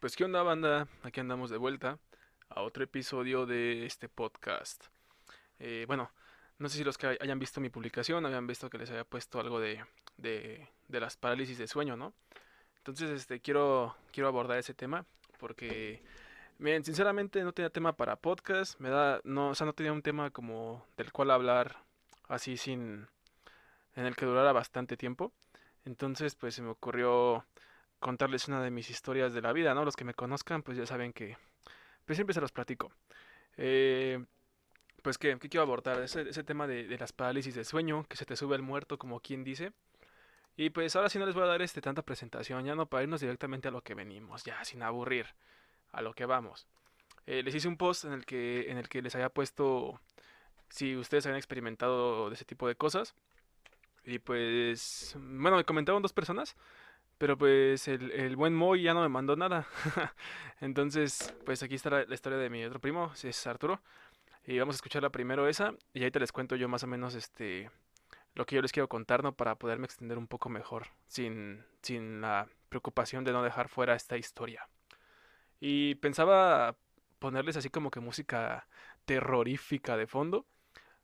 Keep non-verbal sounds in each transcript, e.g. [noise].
Pues qué onda banda, aquí andamos de vuelta a otro episodio de este podcast. Eh, bueno, no sé si los que hayan visto mi publicación habían visto que les había puesto algo de, de, de las parálisis de sueño, ¿no? Entonces este, quiero, quiero abordar ese tema porque, miren, sinceramente no tenía tema para podcast, me da, no, o sea, no tenía un tema como del cual hablar así sin, en el que durara bastante tiempo. Entonces pues se me ocurrió contarles una de mis historias de la vida, ¿no? Los que me conozcan, pues ya saben que pues siempre se los platico. Eh, pues que, quiero abordar ese, tema de, de, las parálisis de sueño, que se te sube el muerto, como quien dice. Y pues ahora sí no les voy a dar este tanta presentación, ya no para irnos directamente a lo que venimos, ya sin aburrir, a lo que vamos. Eh, les hice un post en el que en el que les había puesto si ustedes habían experimentado de ese tipo de cosas. Y pues, bueno, me comentaron dos personas. Pero pues el, el buen Moy ya no me mandó nada. [laughs] Entonces, pues aquí está la, historia de mi otro primo, es Arturo. Y vamos a escucharla primero esa. Y ahí te les cuento yo más o menos este lo que yo les quiero contar, ¿no? Para poderme extender un poco mejor. Sin, sin la preocupación de no dejar fuera esta historia. Y pensaba ponerles así como que música terrorífica de fondo.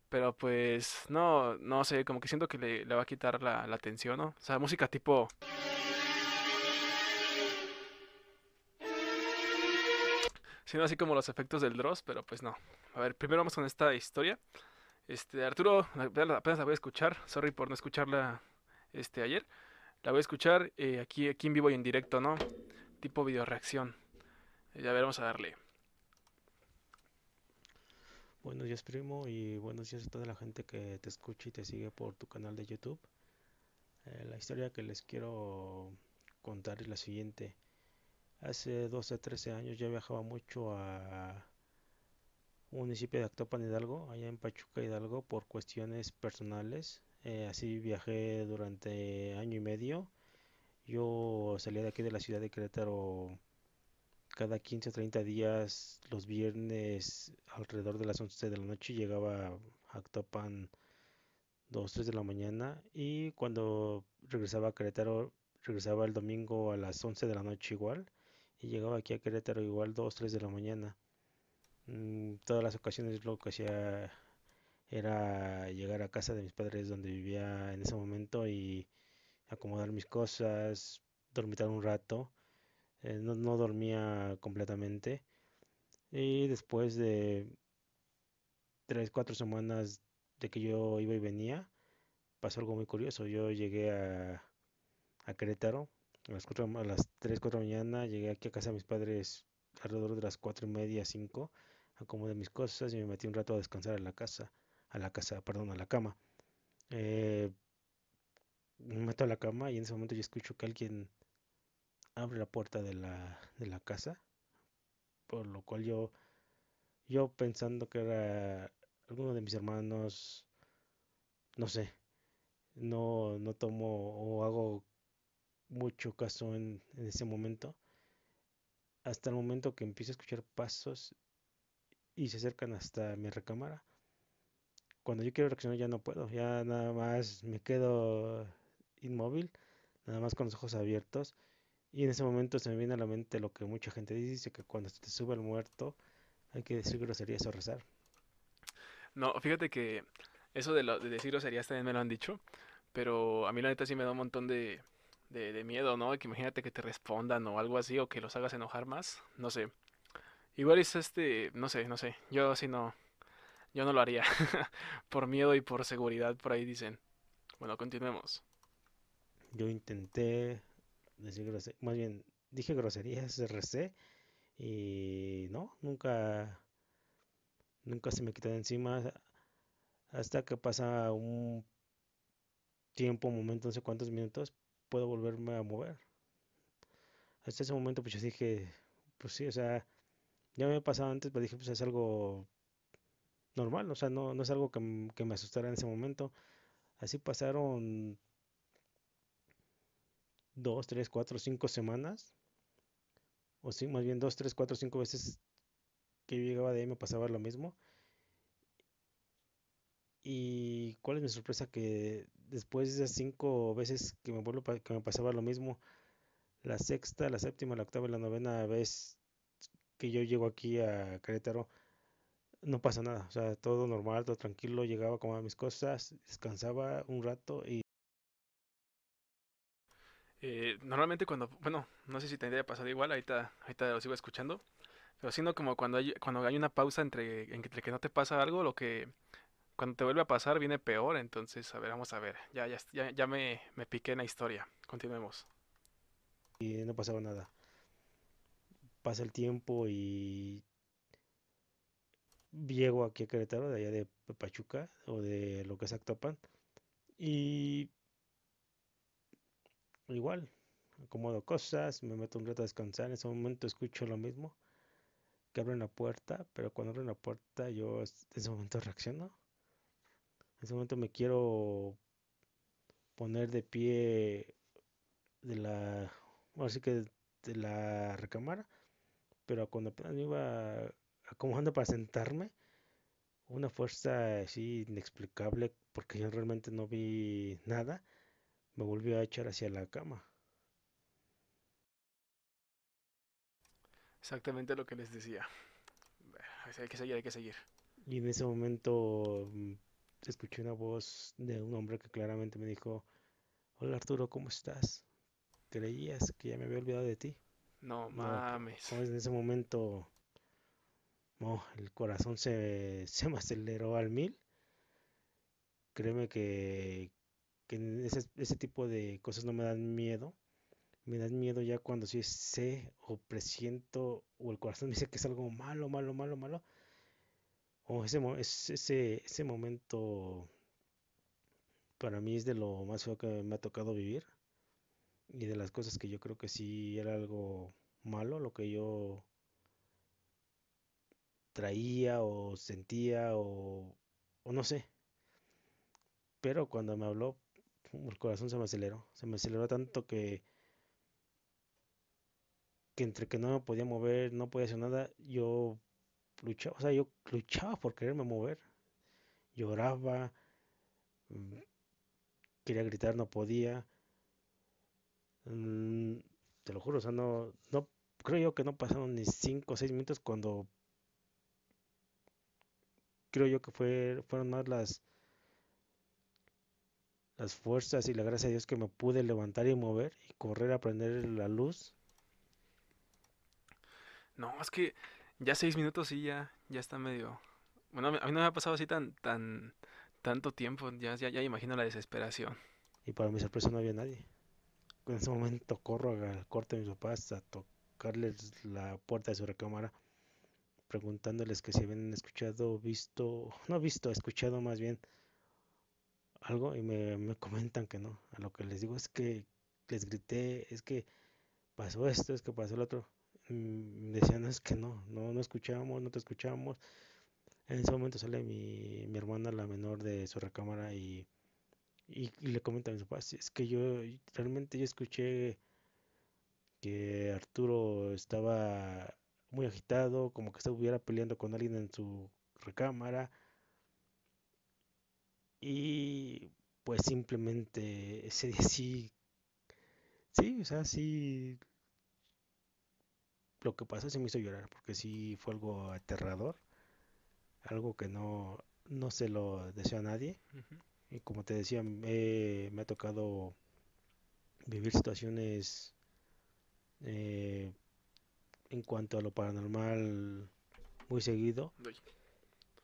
Pero pues no, no sé, como que siento que le, le va a quitar la, la atención, ¿no? O sea, música tipo... sino así como los efectos del Dross, pero pues no. A ver, primero vamos con esta historia. Este, Arturo, apenas la voy a escuchar. Sorry por no escucharla este ayer. La voy a escuchar eh, aquí, aquí en vivo y en directo, ¿no? Tipo video reacción. Ya ver, vamos a darle. Buenos días, primo, y buenos días a toda la gente que te escucha y te sigue por tu canal de YouTube. Eh, la historia que les quiero contar es la siguiente. Hace 12, 13 años ya viajaba mucho a un municipio de Actopan Hidalgo, allá en Pachuca Hidalgo, por cuestiones personales. Eh, así viajé durante año y medio. Yo salía de aquí de la ciudad de Querétaro cada 15 o 30 días, los viernes alrededor de las 11 de la noche, llegaba a Actopan 2, 3 de la mañana y cuando regresaba a Querétaro, regresaba el domingo a las 11 de la noche igual llegaba aquí a Querétaro igual 2, 3 de la mañana. Mm, todas las ocasiones lo que hacía era llegar a casa de mis padres donde vivía en ese momento y acomodar mis cosas, dormitar un rato. Eh, no, dormía completamente. Y después de 3, 4 semanas de que yo iba y venía, pasó algo muy curioso. Yo llegué a Querétaro a las, 4, a las 3, 4 de la mañana llegué aquí a casa de mis padres alrededor de las 4 y media, 5, acomodé mis cosas y me metí un rato a descansar a la casa, a la casa, perdón, a la cama. Eh, me meto a la cama y en ese momento yo escucho que alguien abre la puerta de la, de la casa, por lo cual yo, yo pensando que era alguno de mis hermanos, no sé, no, no tomo o hago mucho caso en, ese momento. Hasta el momento que empiezo a escuchar pasos y se acercan hasta mi recámara. Cuando yo quiero reaccionar ya no puedo, ya nada más me quedo inmóvil, nada más con los ojos abiertos. Y en ese momento se me viene a la mente lo que mucha gente dice, que cuando se te sube el muerto hay que decir groserías o rezar. No, fíjate que eso de, lo, de decir groserías también me lo han dicho, pero a mí la neta sí me da un montón de, de, de, miedo, ¿no? Que imagínate que te respondan o algo así o que los hagas enojar más, no sé. Igual es este, no sé, no sé. Yo así no, yo no lo haría. [laughs] por miedo y por seguridad, por ahí dicen. Bueno, continuemos. Yo intenté decir groserías, más bien dije groserías, recé y no, nunca, nunca se me quitó de encima hasta que pasa un tiempo, un momento, no sé cuántos minutos, puedo volverme a mover. Hasta ese momento pues yo dije, pues sí, o sea, ya me ha pasado antes, pero dije, pues es algo normal, o sea, no, no es algo que, que me asustara en ese momento. Así pasaron dos, tres, cuatro, cinco semanas, o sí, más bien dos, tres, cuatro, cinco veces que yo llegaba de ahí me pasaba lo mismo. Y cuál es mi sorpresa que después de esas cinco veces que me vuelvo que me pasaba lo mismo, la sexta, la séptima, la octava y la novena vez que yo llego aquí a Querétaro, no pasa nada, o sea, todo normal, todo tranquilo, llegaba a mis cosas, descansaba un rato y... Eh, normalmente cuando, bueno, no sé si tendría pasado igual, ahorita, ahorita lo sigo escuchando, pero sino como cuando hay, cuando hay una pausa entre, entre que no te pasa algo, lo que cuando te vuelve a pasar viene peor, entonces, a ver, vamos a ver, ya, ya, ya, ya me, me piqué en la historia, continuemos. Y no pasaba nada. Pasa el tiempo y llego aquí a Querétaro, de allá de Pachuca o de lo que es Actopan. Y igual, acomodo cosas, me meto un rato a descansar. En ese momento escucho lo mismo, que abren la puerta, pero cuando abren la puerta yo en ese momento reacciono. En ese momento me quiero poner de pie de la, así que de la recámara, pero cuando apenas me iba acomodando para sentarme, una fuerza así inexplicable, porque yo realmente no vi nada, me volvió a echar hacia la cama. Exactamente lo que les decía. Hay que seguir, hay que seguir. Y en ese momento mm, escuché una voz de un hombre que claramente me dijo, hola Arturo, ¿cómo estás? ¿Creías que ya me había olvidado de ti? No mames. en ese momento el corazón se, se me aceleró al mil. Créeme que, que ese, ese tipo de cosas no me dan miedo. Me dan miedo ya cuando sí sé o presiento o el corazón me [laughs] dice que es algo malo, malo, malo, malo. O ese, ese, ese momento para mí es de lo más feo que me ha tocado vivir. Y de las cosas que yo creo que sí era algo malo, lo que yo traía o sentía o, o no sé. Pero cuando me habló, el corazón se me aceleró. Se me aceleró tanto que, que entre que no me podía mover, no podía hacer nada, yo luchaba, o sea, yo luchaba por quererme mover. Lloraba, mm, quería gritar, no podía. Mm, te lo juro, o sea, no, no, creo yo que no pasaron ni 5 o 6 minutos cuando creo yo que fue, fueron más las, las fuerzas y la gracia de Dios que me pude levantar y mover y correr a prender la luz. No, es que ya seis minutos y ya, ya está medio... Bueno, a mí no me ha pasado así tan, tan, tanto tiempo, ya, ya, ya imagino la desesperación. Y para mi sorpresa no había nadie. En ese momento corro al corte de mis papás a tocarles la puerta de su recámara preguntándoles que si habían escuchado, visto, no visto, escuchado más bien algo y me, comentan que no. A lo que les digo es que les grité, es que pasó esto, es que pasó el otro. Mm, decían, es que no, no, no escuchamos, no te escuchamos. En ese momento sale mi, mi hermana, la menor de su recámara, y, y, le comenta a mis papás, es que yo realmente yo escuché que Arturo estaba muy agitado, como que estuviera peleando con alguien en su recámara. Y pues simplemente ese día sí, sí, o sea, sí, lo que pasó se me hizo llorar, porque sí fue algo aterrador, algo que no, no se lo deseo a nadie. Y como te decía, me, me ha tocado vivir situaciones eh, en cuanto a lo paranormal muy seguido.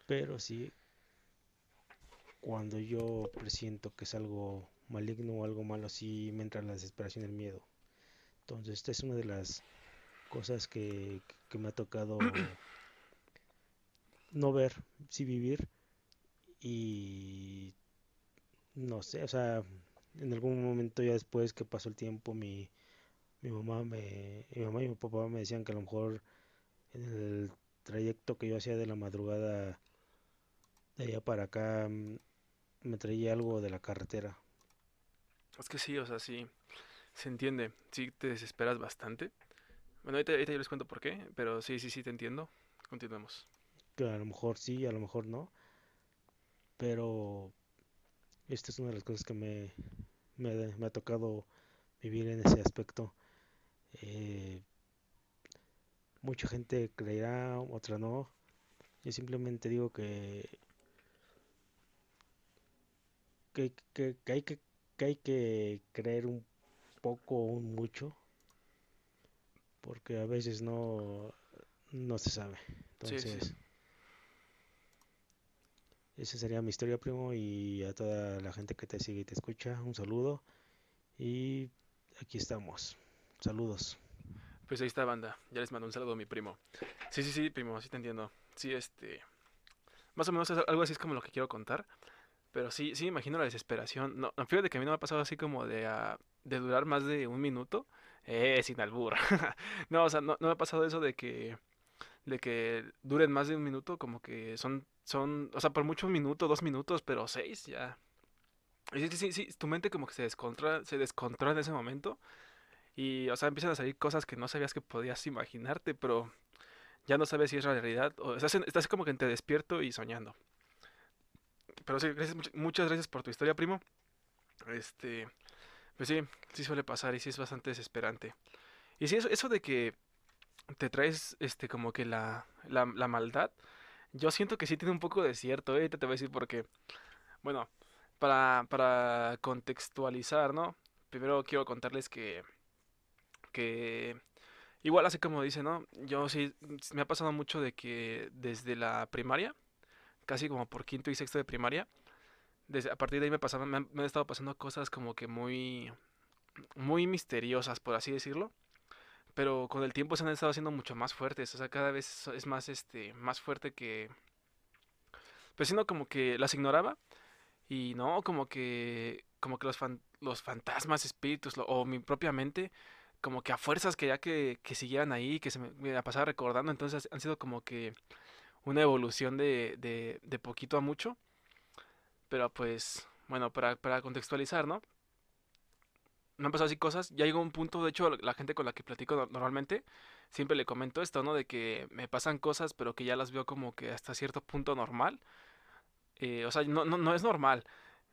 Pero sí, cuando yo presiento que es algo maligno o algo malo, sí me entra la desesperación y el miedo. Entonces, esta es una de las cosas que, que me ha tocado [clears throat] no ver, sí vivir. Y no sé, o sea, en algún momento ya después que pasó el tiempo, mi, mi mamá me, mi mamá y mi papá me decían que a lo mejor en el trayecto que yo hacía de la madrugada de allá para acá mm, me traía algo de la carretera. Es que sí, o sea, sí, se entiende, sí te desesperas bastante. Bueno, ahorita, yo les cuento por qué, pero sí, sí, sí, te entiendo. Continuemos. Que a lo mejor sí, a lo mejor no. Pero esta es una de las cosas que me, me, me ha tocado vivir en ese aspecto Eh, mucha gente creerá, otra no. Yo simplemente digo que, que, que, que hay que, que hay que creer un poco o un mucho, porque a veces no, no se sabe. Sí, sí. Entonces, esa sería mi historia, primo, y a toda la gente que te sigue y te escucha, un saludo. Y aquí estamos. Saludos. Pues ahí está, banda. Ya les mando un saludo a mi primo. Sí, sí, sí, primo, sí te entiendo. Sí, este... Más o menos algo así es como lo que quiero contar. Pero sí, sí, imagino la desesperación. No, no, fíjate que a mí no me ha pasado así como de, ah, de durar más de un minuto. Eh, sin albur. [laughs] No, o sea, no, no me ha pasado eso de que de que duren más de un minuto, como que son, son, o sea, por mucho un minuto, dos minutos, pero seis ya. Y sí, sí, sí, tu mente como que se descontrola, se descontrola en ese momento. Y, o sea, empiezan a salir cosas que no sabías que podías imaginarte, pero ya no sabes si es realidad. O estás, estás como que entre despierto y soñando. Pero sí, gracias, much- muchas gracias por tu historia, primo. Este, pues sí, sí suele pasar y sí es bastante desesperante. Y sí, eso, eso de que te traes, este, como que la, la, la maldad, yo siento que sí tiene un poco de cierto, ¿eh? Te voy a decir por qué. Bueno, para, para contextualizar, ¿no? Primero quiero contarles que, que igual así como dice, ¿no? Yo sí, me ha pasado mucho de que desde la primaria, casi como por quinto y sexto de primaria, a partir de ahí me pasaban, me han, estado pasando cosas como que muy, muy misteriosas, por así decirlo. Pero con el tiempo se han estado haciendo mucho más fuertes, o sea, cada vez es más, este, más fuerte que... Pues sino como que las ignoraba y no, como que, como que los, los fantasmas, espíritus o mi propia mente, como que a fuerzas quería que, que siguieran ahí, que se me, me pasaba recordando, entonces han sido como que una evolución de, de, de poquito a mucho, pero pues, bueno, para, para contextualizar, ¿no? me han pasado así cosas. Ya llegó un punto, de hecho, la gente con la que platico no- normalmente, siempre le comento esto, ¿no? De que me pasan cosas, pero que ya las veo como que hasta cierto punto normal. Eh, o sea, no, no, no es normal,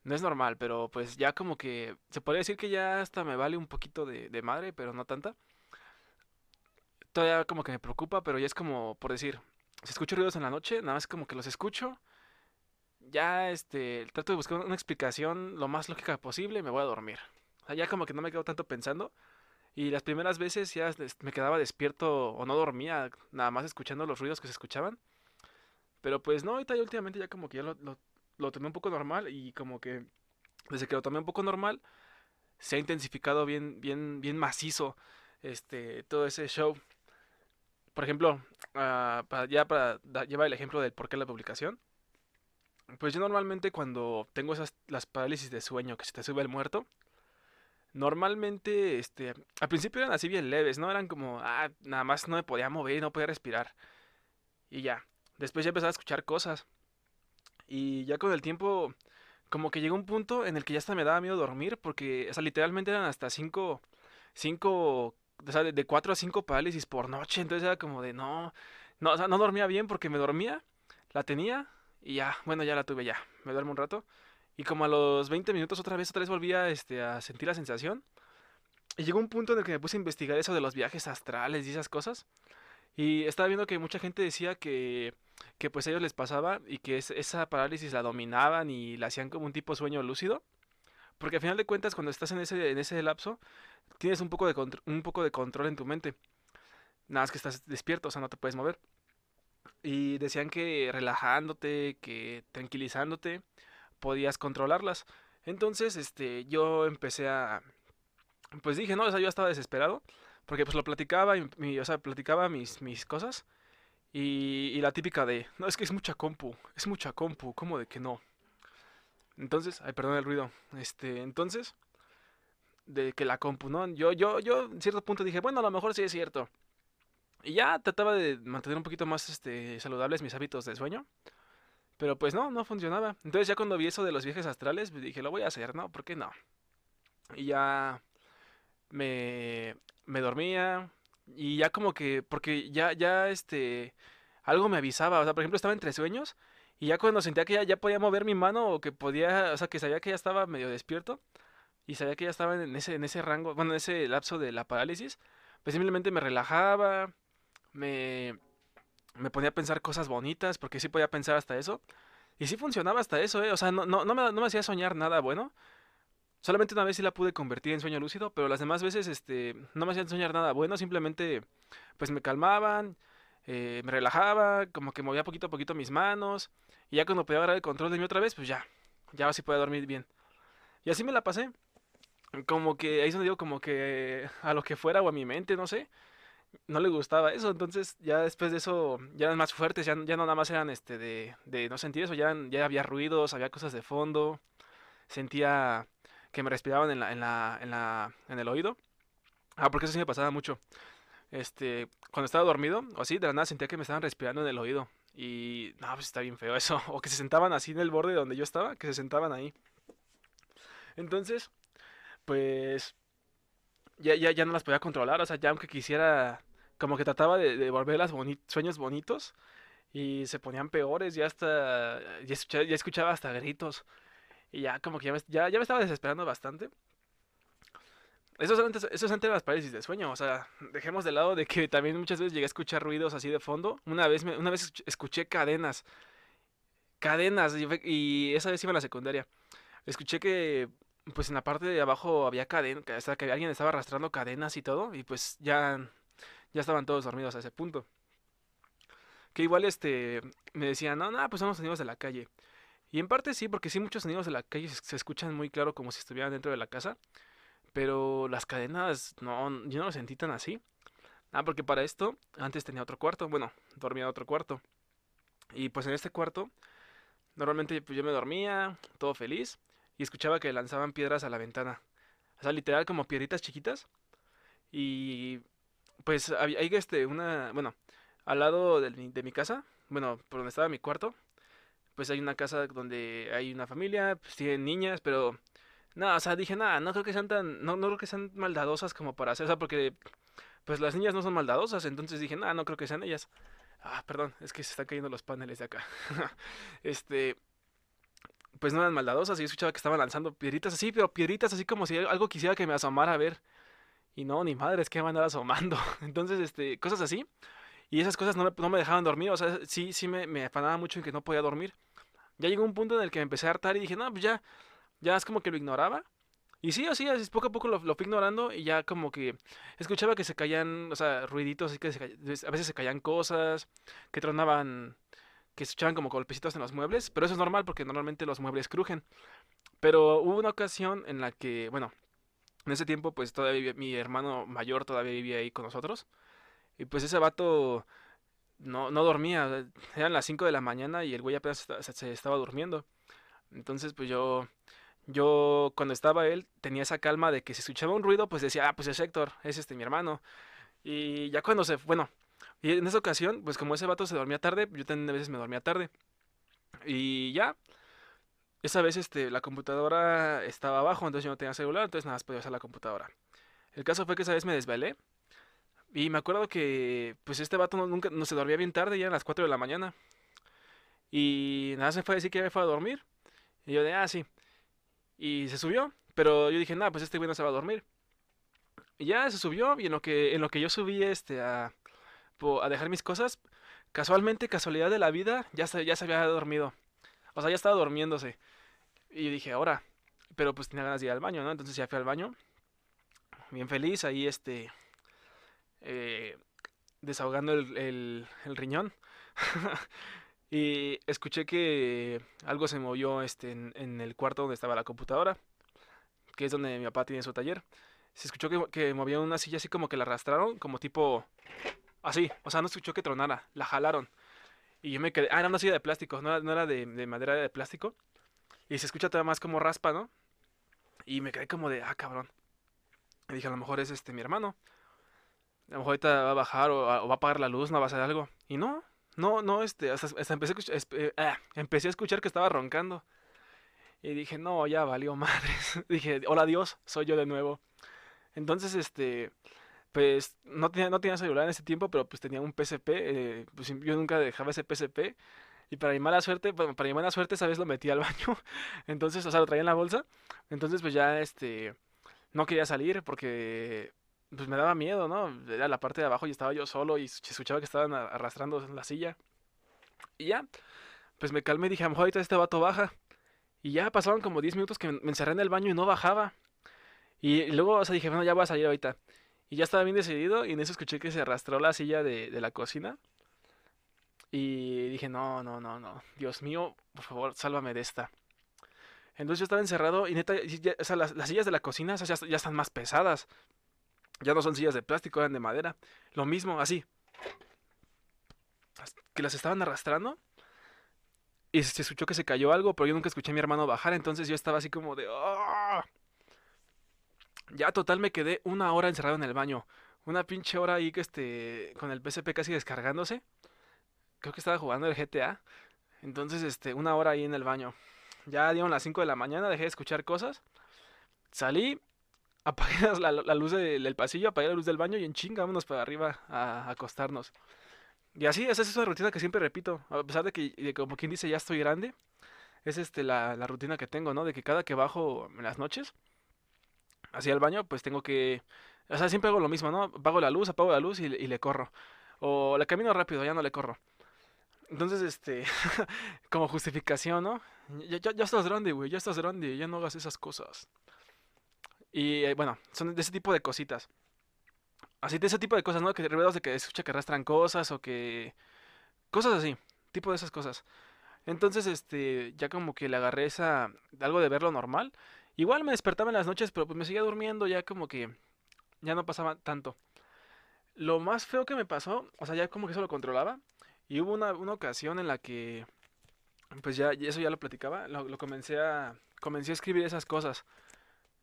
no es normal, pero pues ya como que se podría decir que ya hasta me vale un poquito de, de madre, pero no tanta. Todavía como que me preocupa, pero ya es como, por decir, si escucho ruidos en la noche, nada más como que los escucho. Ya, este, trato de buscar una explicación lo más lógica posible y me voy a dormir. O sea, ya como que no me quedo tanto pensando. Y las primeras veces ya me quedaba despierto o no dormía, nada más escuchando los ruidos que se escuchaban. Pero pues no, ahorita ya últimamente ya como que ya lo, lo, lo tomé un poco normal y como que desde que lo tomé un poco normal se ha intensificado bien, bien, bien macizo este, todo ese show. Por ejemplo, ah, para, ya para da- llevar el ejemplo del por qué la publicación. Pues yo normalmente cuando tengo esas las parálisis de sueño que se te sube el muerto, Normalmente, este, al principio eran así bien leves, ¿no? Eran como, ah, nada más no me podía mover, no podía respirar. Y ya. Después ya empezaba a escuchar cosas. Y ya con el tiempo, como que llegó un punto en el que ya hasta me daba miedo dormir, porque, o sea, literalmente eran hasta cinco, cinco, o sea, de, de cuatro a cinco parálisis por noche. Entonces era como de, no, no, o sea, no dormía bien porque me dormía, la tenía y ya, bueno, ya la tuve ya. Me duermo un rato. Y como a los 20 minutos otra vez, otra vez volvía este, a sentir la sensación. Y llegó un punto en el que me puse a investigar eso de los viajes astrales y esas cosas. Y estaba viendo que mucha gente decía que, que pues a ellos les pasaba y que es- esa parálisis la dominaban y la hacían como un tipo sueño lúcido. Porque al final de cuentas, cuando estás en ese, en ese lapso, tienes un poco de, un poco de control en tu mente. Nada más que estás despierto, o sea, no te puedes mover. Y decían que relajándote, que tranquilizándote, podías controlarlas. Entonces, este, yo empecé a, pues dije, no, o sea, yo estaba desesperado, porque pues lo platicaba, y, o sea, platicaba mis, mis cosas, y, y la típica de, no, es que es mucha compu, es mucha compu, ¿cómo de que no? Entonces, ay, perdón el ruido, este, entonces, de que la compu, ¿no? Yo, yo, yo, en cierto punto dije, bueno, a lo mejor sí es cierto. Y ya trataba de mantener un poquito más, este, saludables mis hábitos de sueño. Pero pues no, no funcionaba. Entonces ya cuando vi eso de los viajes astrales, pues, dije, lo voy a hacer, ¿no? ¿Por qué no? Y ya me, me dormía y ya como que, porque ya, ya, este, algo me avisaba. O sea, por ejemplo, estaba entre sueños y ya cuando sentía que ya, podía mover mi mano o que podía, o sea, que sabía que ya estaba medio despierto y sabía que ya estaba en ese, en ese rango, bueno, en ese lapso de la parálisis, pues simplemente me relajaba, me, me ponía a pensar cosas bonitas, porque sí podía pensar hasta eso. Y sí funcionaba hasta eso, ¿eh? O sea, no, no, no, me, no me hacía soñar nada bueno. Solamente una vez sí la pude convertir en sueño lúcido, pero las demás veces este, no me hacían soñar nada bueno, simplemente pues me calmaban, eh, me relajaba, como que movía poquito a poquito mis manos, y ya cuando podía agarrar el control de mí otra vez, pues ya, ya así podía dormir bien. Y así me la pasé. Como que, ahí es donde digo, como que a lo que fuera o a mi mente, no sé, no le gustaba eso. Entonces, ya después de eso, ya eran más fuertes, ya, ya no nada más eran este de, de no sentir eso, ya, ya había ruidos, había cosas de fondo, sentía que me respiraban en la, en la, en la, en el oído. Ah, porque eso sí me pasaba mucho. Este, cuando estaba dormido, o así, de la nada sentía que me estaban respirando en el oído. Y, no, pues está bien feo eso. [laughs] O que se sentaban así en el borde donde yo estaba, que se sentaban ahí. Entonces, pues, ya, ya, ya no las podía controlar. O sea, ya aunque quisiera, como que trataba de, de volverlas sueños bonitos. Y se ponían peores, ya hasta, ya escuchaba, ya escuchaba hasta gritos. Y ya como que ya me, ya, ya me estaba desesperando bastante. Eso es, antes, eso es antes de las parálisis de sueño. O sea, dejemos de lado de que también muchas veces llegué a escuchar ruidos así de fondo. Una vez, me, una vez escuché cadenas. Cadenas. Y, y esa vez iba a la secundaria. Escuché que pues en la parte de abajo había cadenas. O sea, que alguien estaba arrastrando cadenas y todo. Y pues ya, ya estaban todos dormidos a ese punto. Que igual este me decían, no, no, pues son los sonidos de la calle. Y en parte sí, porque sí muchos sonidos de la calle se escuchan muy claro como si estuvieran dentro de la casa. Pero las cadenas, no, yo no lo sentí tan así. Ah, porque para esto, antes tenía otro cuarto. Bueno, dormía otro cuarto. Y pues en este cuarto, normalmente pues yo me dormía, todo feliz. Y escuchaba que lanzaban piedras a la ventana. O sea, literal como piedritas chiquitas. Y pues hay este, una, bueno, al lado de, de mi casa, bueno, por donde estaba mi cuarto, pues hay una casa donde hay una familia, pues tienen niñas, pero no, o sea, dije, nada, no creo que sean tan, no, no creo que sean maldadosas como para hacer, o sea, porque pues las niñas no son maldadosas, entonces dije, nada, no creo que sean ellas. Ah, perdón, es que se están cayendo los paneles de acá. [laughs] este, pues no eran maldadosas, y escuchaba que estaban lanzando piedritas así, pero piedritas así como si algo quisiera que me asomara a ver. Y no, ni madre, es que me andar asomando. [laughs] Entonces, este, cosas así. Y esas cosas no me, no me dejaban dormir, o sea, sí, sí me, me afanaba mucho en que no podía dormir ya llegó un punto en el que me empecé a hartar y dije, no, pues ya, ya es como que lo ignoraba. Y sí, así, así poco a poco lo, fui ignorando y ya como que escuchaba que se caían, o sea, ruiditos, así que a veces se caían cosas, que tronaban, que se echaban como golpecitos en los muebles, pero eso es normal porque normalmente los muebles crujen. Pero hubo una ocasión en la que, bueno, en ese tiempo pues todavía mi hermano mayor todavía vivía ahí con nosotros. Y pues ese vato no, no dormía. Eran las 5 de la mañana y el güey apenas se, estaba durmiendo. Entonces, pues yo, yo cuando estaba él, tenía esa calma de que si escuchaba un ruido, pues decía, ah, pues es Héctor, es este mi hermano. Y ya cuando se, bueno, y en esa ocasión, pues como ese vato se dormía tarde, yo también a veces me dormía tarde. Y ya, esa vez este, la computadora estaba abajo, entonces yo no tenía celular, entonces nada más podía usar la computadora. El caso fue que esa vez me desvelé y me acuerdo que, pues este vato no, nunca, no se dormía bien tarde, ya a las 4 de la mañana. Y nada, se fue a decir que ya me fue a dormir. Y yo de, ah, sí. Y se subió, pero yo dije, nada, pues este güey no se va a dormir. Y ya se subió, y en lo que, en lo que yo subí este, a, a dejar mis cosas, casualmente, casualidad de la vida, ya se, ya se había dormido. O sea, ya estaba durmiéndose. Y dije, ahora, pero pues tenía ganas de ir al baño, ¿no? Entonces ya fui al baño. Bien feliz, ahí este eh, desahogando el, riñón. [laughs] y escuché que algo se movió este, en, el cuarto donde estaba la computadora, que es donde mi papá tiene su taller. Se escuchó que, que movía una silla así como que la arrastraron, como tipo... Así, o sea, no escuchó que tronara, la jalaron. Y yo me quedé... Ah, era una silla de plástico, no era, no era de, de madera, de plástico. Y se escucha todavía más como raspa, ¿no? Y me quedé como de, ah, cabrón. Y dije, a lo mejor es este mi hermano a lo mejor ahorita va a bajar o, va a apagar la luz, no va a hacer algo. Y no, no, no, este, hasta, empecé, a escuchar, eh, ah, empecé a escuchar que estaba roncando. Y dije, no, ya valió madres. [laughs] dije, hola Dios, soy yo de nuevo. Entonces, este, pues no tenía, no tenía celular en ese tiempo, pero pues tenía un PSP. Eh, pues yo nunca dejaba ese PSP. Y para mi mala suerte, para mi buena suerte, esa vez lo metí al [laughs] baño. Entonces, o sea, lo traía en la bolsa. Entonces, pues ya, este, no quería salir porque pues me daba miedo, ¿no? Era la parte de abajo y estaba yo solo y escuchaba que estaban arrastrando la silla. Y ya, pues me calmé y dije, a lo mejor ahorita este vato baja. Y ya pasaban como 10 minutos que me encerré en el baño y no bajaba. Y luego, o sea, dije, bueno, ya voy a salir ahorita. Y ya estaba bien decidido y en eso escuché que se arrastró la silla de, de la cocina. Y dije, no, no, no, no. Dios mío, por favor, sálvame de esta. Entonces yo estaba encerrado y neta, o sea, las, sillas de la cocina ya, ya, están más pesadas. Ya no son sillas de plástico, eran de madera. Lo mismo, así. Que las estaban arrastrando. Y se escuchó que se cayó algo, pero yo nunca escuché a mi hermano bajar. Entonces yo estaba así como de... ¡ah! Ya total me quedé una hora encerrado en el baño. Una pinche hora ahí que este... Con el PSP casi descargándose. Creo que estaba jugando el GTA. Entonces, este, una hora ahí en el baño. Ya dieron las 5 de la mañana, dejé de escuchar cosas. Salí, [laughs] apagué la, luz del, pasillo, apagué la luz del baño y en chinga vámonos para arriba a, acostarnos. Y así, esa es una rutina que siempre repito. A pesar de que, como quien dice, ya estoy grande. Es este la, rutina que tengo, ¿no? De que cada que bajo en las noches hacia el baño, pues tengo que... O sea, siempre hago lo mismo, ¿no? Apago la luz, apago la luz y, le corro. O le camino rápido, ya no le corro. Entonces, este, [laughs] como justificación, ¿no? Ya, ya, estás grande, güey, ya estás grande, ya no hagas esas cosas. Y eh, bueno, son de ese tipo de cositas. Así de ese tipo de cosas, ¿no? Que revelas de que escucha que arrastran cosas o que... Cosas así, tipo de esas cosas. Entonces, este, ya como que le agarré esa... algo de verlo normal. Igual me despertaba en las noches, pero pues me seguía durmiendo, ya como que... ya no pasaba tanto. Lo más feo que me pasó, o sea, ya como que eso lo controlaba y hubo una, una ocasión en la que, pues ya, eso ya lo platicaba, lo, comencé a, comencé a escribir esas cosas.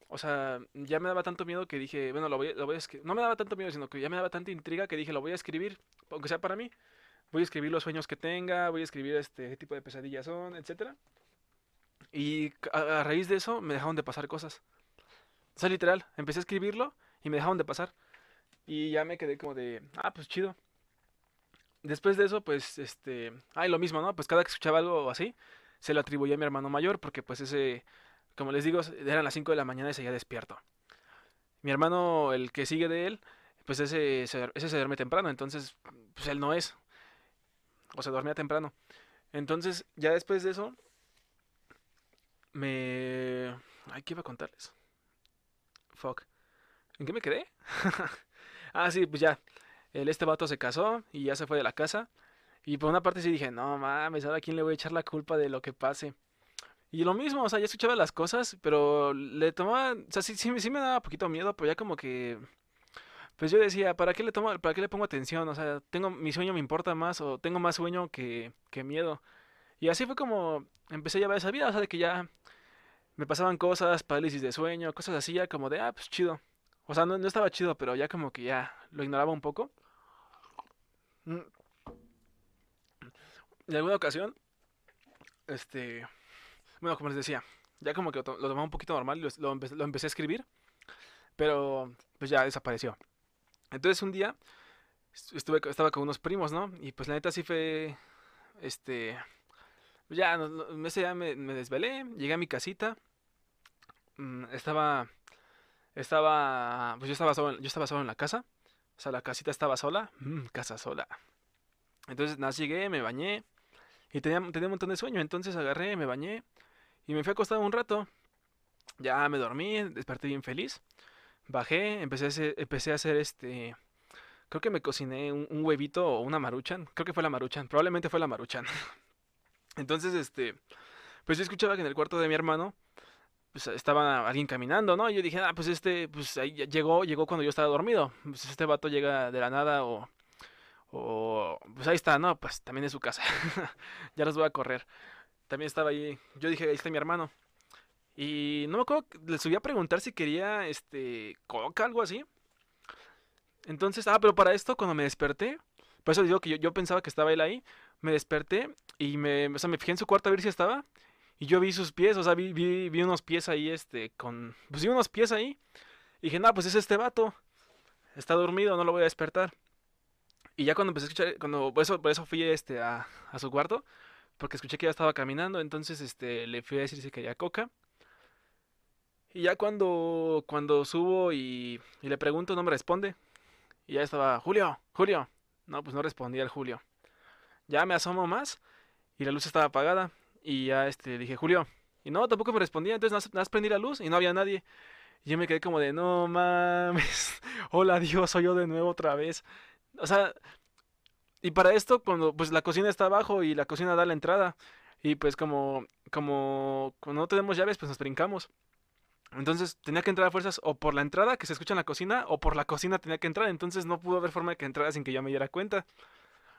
O sea, ya me daba tanto miedo que dije, bueno, lo voy, a. No me daba tanto miedo, sino que ya me daba tanta intriga que dije, lo voy a escribir, aunque sea para mí. Voy a escribir los sueños que tenga, voy a escribir este qué tipo de pesadillas son, etcétera. Y a, raíz de eso me dejaron de pasar cosas. O sea, literal, empecé a escribirlo y me dejaron de pasar. Y ya me quedé como de, ah, pues chido después de eso, pues, este, ay, lo mismo, ¿no? Pues cada que escuchaba algo así, se lo atribuía a mi hermano mayor, porque pues ese, como les digo, eran las 5 de la mañana y seguía despierto. Mi hermano, el que sigue de él, pues ese, ese se duerme temprano, entonces, pues él no es. O se dormía temprano. Entonces, ya después de eso, me... Ay, ¿qué iba a contarles? Fuck. ¿En qué me quedé? [laughs] ah, sí, pues ya el, este vato se casó y ya se fue de la casa. Y por una parte sí dije, no mames, a quién le voy a echar la culpa de lo que pase. Y lo mismo, o sea, ya escuchaba las cosas, pero le tomaba, o sea, sí, sí, me daba poquito miedo, pero ya como que, pues yo decía, ¿para qué le tomo, para qué le pongo atención? O sea, tengo, mi sueño me importa más o tengo más sueño que, que miedo. Y así fue como empecé a ver esa vida, o sea, de que ya me pasaban cosas, parálisis de sueño, cosas así, ya como de, ah, pues chido. O sea, no, no estaba chido, pero ya como que ya lo ignoraba un poco. Mm. En alguna ocasión, este, bueno, como les decía, ya como que lo, tomaba un poquito normal y lo, empecé, a escribir, pero pues ya desapareció. Entonces un día estuve, estaba con unos primos, ¿no? Y pues la neta sí fue, este, ya, ese día me, desvelé, llegué a mi casita, mm, estaba, estaba, pues yo estaba solo, yo estaba solo en la casa o sea, la casita estaba sola. Mm, casa sola. Entonces, nada, llegué, me bañé. Y tenía, tenía un montón de sueño. Entonces agarré, me bañé. Y me fui a acostar un rato. Ya me dormí, desperté bien feliz. Bajé, empecé a hacer, empecé a hacer este... Creo que me cociné un, huevito o una maruchan. Creo que fue la maruchan. Probablemente fue la maruchan. [laughs] Entonces, este... Pues yo escuchaba que en el cuarto de mi hermano pues estaba alguien caminando, ¿no? Y yo dije, ah, pues este, pues ahí llegó, llegó cuando yo estaba dormido. Pues este vato llega de la nada o, o, pues ahí está, ¿no? Pues también es su casa. [laughs] ya los voy a correr. También estaba ahí, yo dije, ahí está mi hermano. Y no me acuerdo, le subí a preguntar si quería, este, coca, algo así. Entonces, ah, pero para esto, cuando me desperté, por eso digo que yo, yo pensaba que estaba él ahí, me desperté y me, o sea, me fijé en su cuarto a ver si estaba. Y yo vi sus pies, o sea, vi, vi, unos pies ahí, este, con... Pues vi unos pies ahí. Y dije, no, pues es este vato. Está dormido, no lo voy a despertar. Y ya cuando empecé a escuchar, cuando, por eso, por eso fui, este, a, a su cuarto. Porque escuché que ya estaba caminando, entonces, este, le fui a decir si quería coca. Y ya cuando, cuando subo y, y le pregunto, no me responde. Y ya estaba, Julio, Julio. No, pues no respondía el Julio. Ya me asomo más y la luz estaba apagada. Y ya este, dije, Julio. Y no, tampoco me respondía. Entonces nada más prendí la luz y no había nadie. Y yo me quedé como de, no mames. [laughs] Hola Dios, soy yo de nuevo otra vez. O sea, y para esto, cuando pues la cocina está abajo y la cocina da la entrada. Y pues como, como, como no tenemos llaves, pues nos brincamos. Entonces tenía que entrar a fuerzas o por la entrada que se escucha en la cocina o por la cocina tenía que entrar. Entonces no pudo haber forma de que entrara sin que yo me diera cuenta.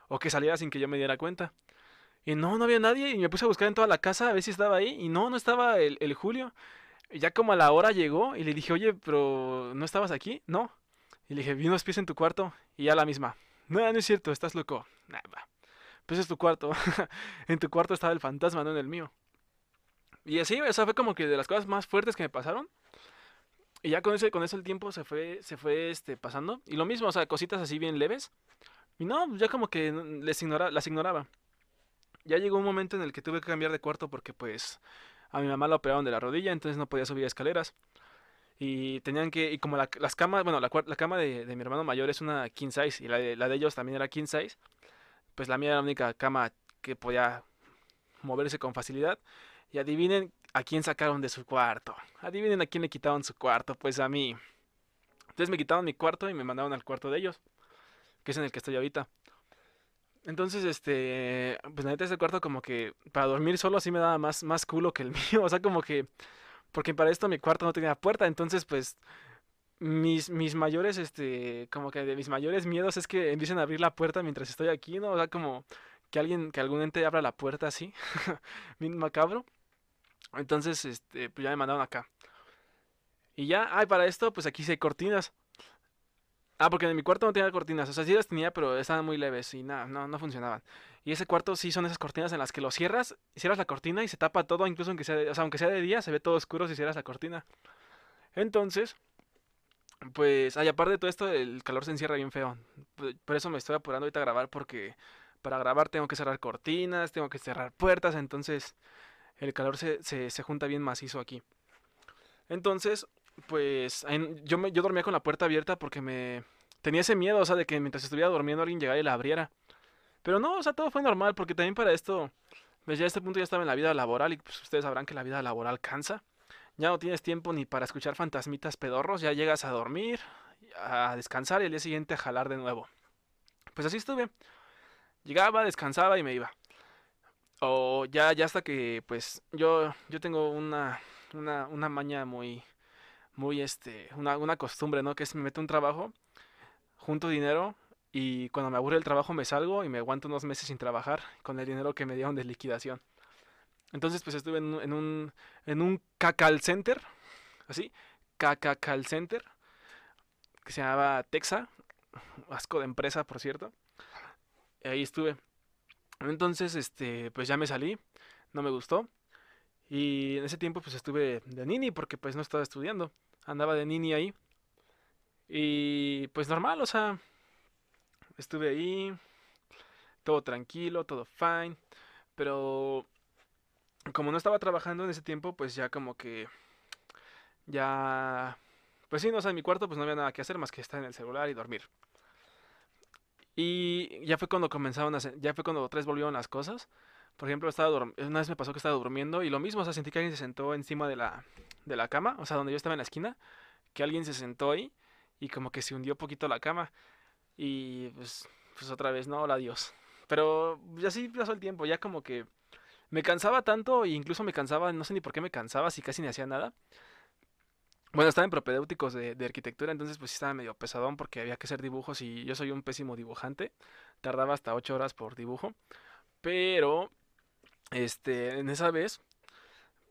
O que saliera sin que yo me diera cuenta. Y no, no había nadie. Y me puse a buscar en toda la casa a ver si estaba ahí. Y no, no estaba el, el Julio. Ya como a la hora llegó y le dije, oye, pero ¿no estabas aquí? No. Y le dije, vi unos pies en tu cuarto. Y ya la misma. No, no es cierto, estás loco. Nah, Pues es tu cuarto. [laughs] en tu cuarto estaba el fantasma, no en el mío. Y así, o sea, fue como que de las cosas más fuertes que me pasaron. Y ya con ese, con eso el tiempo se fue, se fue este, pasando. Y lo mismo, o sea, cositas así bien leves. Y no, ya como que les las ignoraba. Ya llegó un momento en el que tuve que cambiar de cuarto porque pues a mi mamá la operaron de la rodilla, entonces no podía subir escaleras. Y tenían que, y como las camas, bueno, la, la cama de, de, mi hermano mayor es una king size y la de, la de ellos también era king size, pues la mía era la única cama que podía moverse con facilidad. Y adivinen a quién sacaron de su cuarto. Adivinen a quién le quitaron su cuarto. Pues a mí. Entonces me quitaron mi cuarto y me mandaron al cuarto de ellos. Que es en el que estoy ahorita. Entonces, este. Pues la neta, ese cuarto como que. Para dormir solo así me daba más, más culo que el [laughs] mío. O sea, como que. Porque para esto mi cuarto no tenía puerta. Entonces, pues. Mis, mis mayores, este. Como que de mis mayores miedos es que empiecen a abrir la puerta mientras estoy aquí, ¿no? O sea, como. Que alguien, que algún ente abra la puerta así. [laughs] Macabro. Entonces, este, pues ya me mandaron acá. Y ya, ay, para esto, pues aquí sí hay cortinas. Ah, porque en mi cuarto no tenía cortinas. O sea, sí las tenía, pero estaban muy leves y nada, no, no funcionaban. Y ese cuarto sí son esas cortinas en las que lo cierras, cierras la cortina y se tapa todo, incluso aunque sea de, o sea, aunque sea de día, se ve todo oscuro si cierras la cortina. Entonces, pues, ay, aparte de todo esto, el calor se encierra bien feo. Por eso me estoy apurando ahorita a grabar porque para grabar tengo que cerrar cortinas, tengo que cerrar puertas, entonces el calor se, se, se junta bien macizo aquí. Entonces, pues yo, me, yo dormía con la puerta abierta porque me tenía ese miedo, o sea, de que mientras estuviera durmiendo alguien llegara y la abriera. Pero no, o sea, todo fue normal porque también para esto, pues ya a este punto ya estaba en la vida laboral y pues ustedes sabrán que la vida laboral cansa. Ya no tienes tiempo ni para escuchar fantasmitas pedorros, ya llegas a dormir, a descansar y al día siguiente a jalar de nuevo. Pues así estuve. Llegaba, descansaba y me iba. O ya, ya hasta que, pues, yo, yo tengo una, una, una maña muy, muy, este, una, una costumbre, ¿no? Que es me meto un trabajo, junto dinero y cuando me aburre el trabajo me salgo y me aguanto unos meses sin trabajar con el dinero que me dieron de liquidación. Entonces, pues estuve en, un, en un cacal center, así, cacal center, que se llamaba Texa, asco de empresa, por cierto. Ahí estuve. Entonces, este, pues ya me salí, no me gustó. Y en ese tiempo pues estuve de nini porque pues no estaba estudiando. Andaba de nini ahí. Y pues normal, o sea, estuve ahí, todo tranquilo, todo fine. Pero como no estaba trabajando en ese tiempo, pues ya como que ya pues sí, no, o sea, en mi cuarto pues no había nada que hacer más que estar en el celular y dormir. Y ya fue cuando comenzaron a, ya fue cuando tres volvieron las cosas. Por ejemplo, estaba una vez me pasó que estaba durmiendo y lo mismo, o sea, sentí que alguien se sentó encima de la, de la cama, o sea, donde yo estaba en la esquina, que alguien se sentó ahí y como que se hundió poquito la cama. Y pues, pues otra vez, no, hola Dios. Pero ya sí pasó el tiempo, ya como que me cansaba tanto e incluso me cansaba, no sé ni por qué me cansaba, si casi ni hacía nada. Bueno, estaba en propedéuticos de, de, arquitectura, entonces pues estaba medio pesadón porque había que hacer dibujos y yo soy un pésimo dibujante. Tardaba hasta 8 horas por dibujo. Pero, este, en esa vez,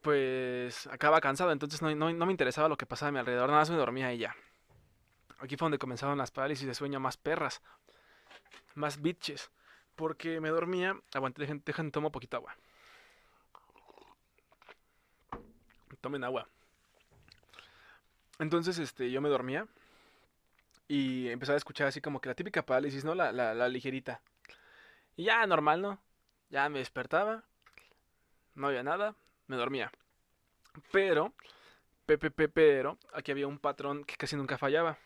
pues acaba cansado, entonces no, no, me interesaba lo que pasaba a mi alrededor, nada más me dormía ya. Aquí fue donde comenzaron las parálisis de sueño más perras, más bitches. Porque me dormía, aguante, dejen, dejen, tomo poquita agua. Tomen agua. Entonces, este, yo me dormía y empezaba a escuchar así como que la típica parálisis, ¿no? La, la, la ligerita. Y ya, normal, ¿no? Ya me despertaba, no había nada, me dormía. Pero pero aquí había un patrón que casi nunca fallaba.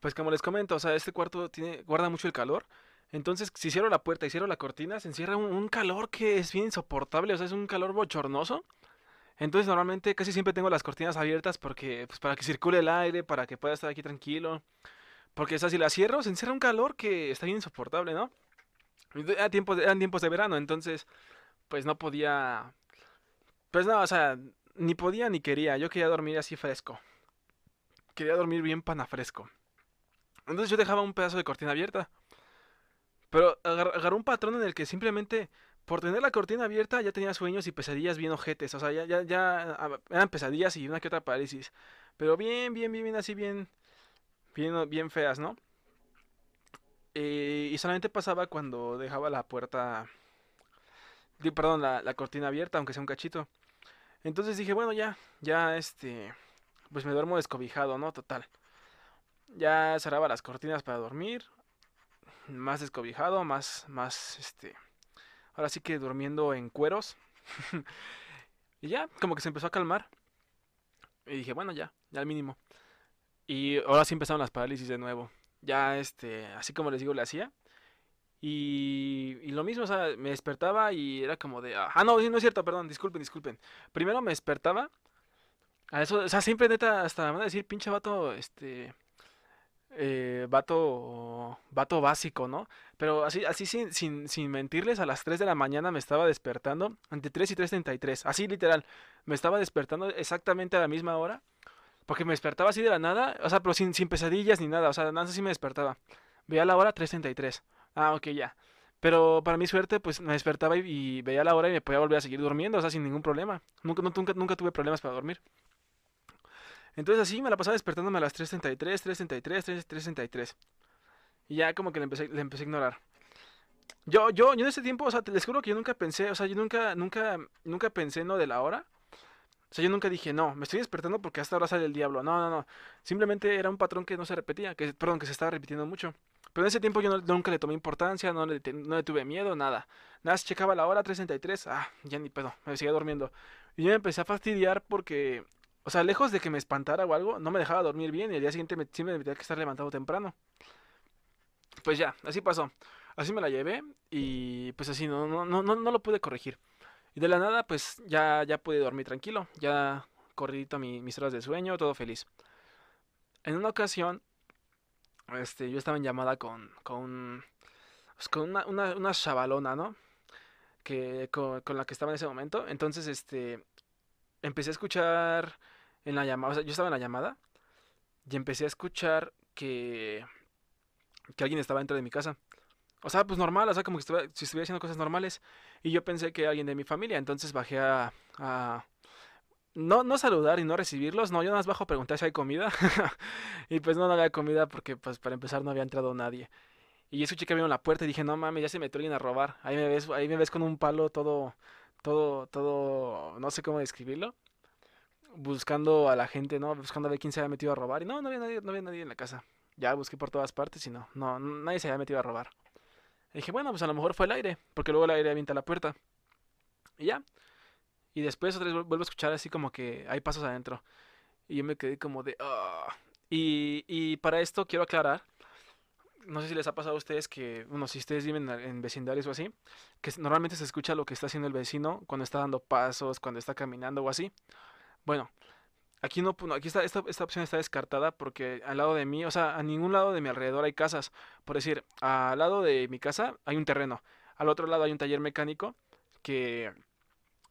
Pues como les comento, o sea, este cuarto tiene, guarda mucho el calor. Entonces, si cierro la puerta y cierro la cortina, se encierra un, calor que es bien insoportable, o sea, es un calor bochornoso. Entonces, normalmente casi siempre tengo las cortinas abiertas porque, pues, para que circule el aire, para que pueda estar aquí tranquilo. Porque, o sea, si la cierro, se encierra un calor que está bien insoportable, ¿no? Era tiempos, eran tiempos de verano, entonces, pues no podía. Pues no, o sea, ni podía ni quería. Yo quería dormir así fresco. Quería dormir bien pana fresco. Entonces yo dejaba un pedazo de cortina abierta. Pero agarró un patrón en el que simplemente por tener la cortina abierta ya tenía sueños y pesadillas bien ojetes. O sea, ya, ya, ya ah, eran pesadillas y una que otra parálisis. Pero bien, bien, bien, bien, así bien, bien, bien feas, ¿no? Eh, y solamente pasaba cuando dejaba la puerta, perdón, la, la cortina abierta, aunque sea un cachito. Entonces dije, bueno, ya, ya, este, pues me duermo descobijado, ¿no? Total. Ya cerraba las cortinas para dormir, más descobijado, más, más, este, ahora sí que durmiendo en cueros. [laughs] y ya, como que se empezó a calmar. Y dije, bueno, ya, ya al mínimo. Y ahora sí empezaron las parálisis de nuevo. Ya, este, así como les digo, le hacía. Y, y, lo mismo, o sea, me despertaba y era como de... Ah, no, no es cierto, perdón, disculpen, disculpen. Primero me despertaba. A eso, o sea, siempre neta, hasta me van a decir, pinche vato, este... Eh, vato, vato básico, ¿no? Pero así, así sin, sin, sin mentirles, a las 3 de la mañana me estaba despertando, entre 3 y 3.33, así literal, me estaba despertando exactamente a la misma hora, porque me despertaba así de la nada, o sea, pero sin, sin pesadillas ni nada, o sea, nada así me despertaba. Veía la hora 3.33. Ah, ok, ya. Pero para mi suerte, pues me despertaba y, veía la hora y me podía volver a seguir durmiendo, o sea, sin ningún problema. Nunca, nunca, nunca tuve problemas para dormir. Entonces así me la pasaba despertándome a las 3.33, 3.33, 3.33. Y ya como que le empecé, le empecé a ignorar. Yo, yo, yo en ese tiempo, o sea, les juro que yo nunca pensé, o sea, yo nunca, nunca, nunca pensé no de la hora. O sea, yo nunca dije, no, me estoy despertando porque hasta ahora sale el diablo. No, no, no. Simplemente era un patrón que no se repetía, que, perdón, que se estaba repitiendo mucho. Pero en ese tiempo yo nunca le tomé importancia, no le, no le tuve miedo, nada. Nada, se checaba la hora, 3.33, ah, ya ni pedo, me seguía durmiendo. Y yo me empecé a fastidiar porque, o sea, lejos de que me espantara o algo, no me dejaba dormir bien y el día siguiente me, siempre me tenía que estar levantado temprano. Pues ya, así pasó. Así me la llevé y pues así no, no, no, no, lo pude corregir. Y de la nada, pues ya, ya pude dormir tranquilo, ya corridito mi, mis horas de sueño, todo feliz. En una ocasión, este, yo estaba en llamada con, con, pues, con una, una, chavalona, ¿no? Que, con, la que estaba en ese momento. Entonces, este, empecé a escuchar en la llamada, o sea, yo estaba en la llamada y empecé a escuchar que, que alguien estaba dentro de mi casa. O sea, pues normal, o sea, como que si estuviera haciendo cosas normales. Y yo pensé que alguien de mi familia, entonces bajé a, no, no saludar y no recibirlos, no, yo nada más bajo a preguntar si hay comida. [laughs] y pues no, no había comida porque pues para empezar no había entrado nadie. Y escuché que abrieron la puerta y dije, no mames, ya se metió alguien a robar. Ahí me ves, ahí me ves con un palo todo, todo, todo, no sé cómo describirlo. Buscando a la gente, ¿no? Buscando a ver quién se había metido a robar. Y no, no había nadie, no había nadie en la casa. Ya busqué por todas partes y no, no, nadie se había metido a robar. Dije, bueno, pues a lo mejor fue el aire, porque luego el aire avienta la puerta. Y ya, y después otra vez vuelvo a escuchar así como que hay pasos adentro. Y yo me quedé como de... Ah". Y, y para esto quiero aclarar. No sé si les ha pasado a ustedes que, bueno, si ustedes viven en vecindarios o así, que normalmente se escucha lo que está haciendo el vecino cuando está dando pasos, cuando está caminando o así. Bueno, aquí no, aquí está, esta, esta opción está descartada porque al lado de mí, o sea, a ningún lado de mi alrededor hay casas. Por decir, al lado de mi casa hay un terreno, al otro lado hay un taller mecánico que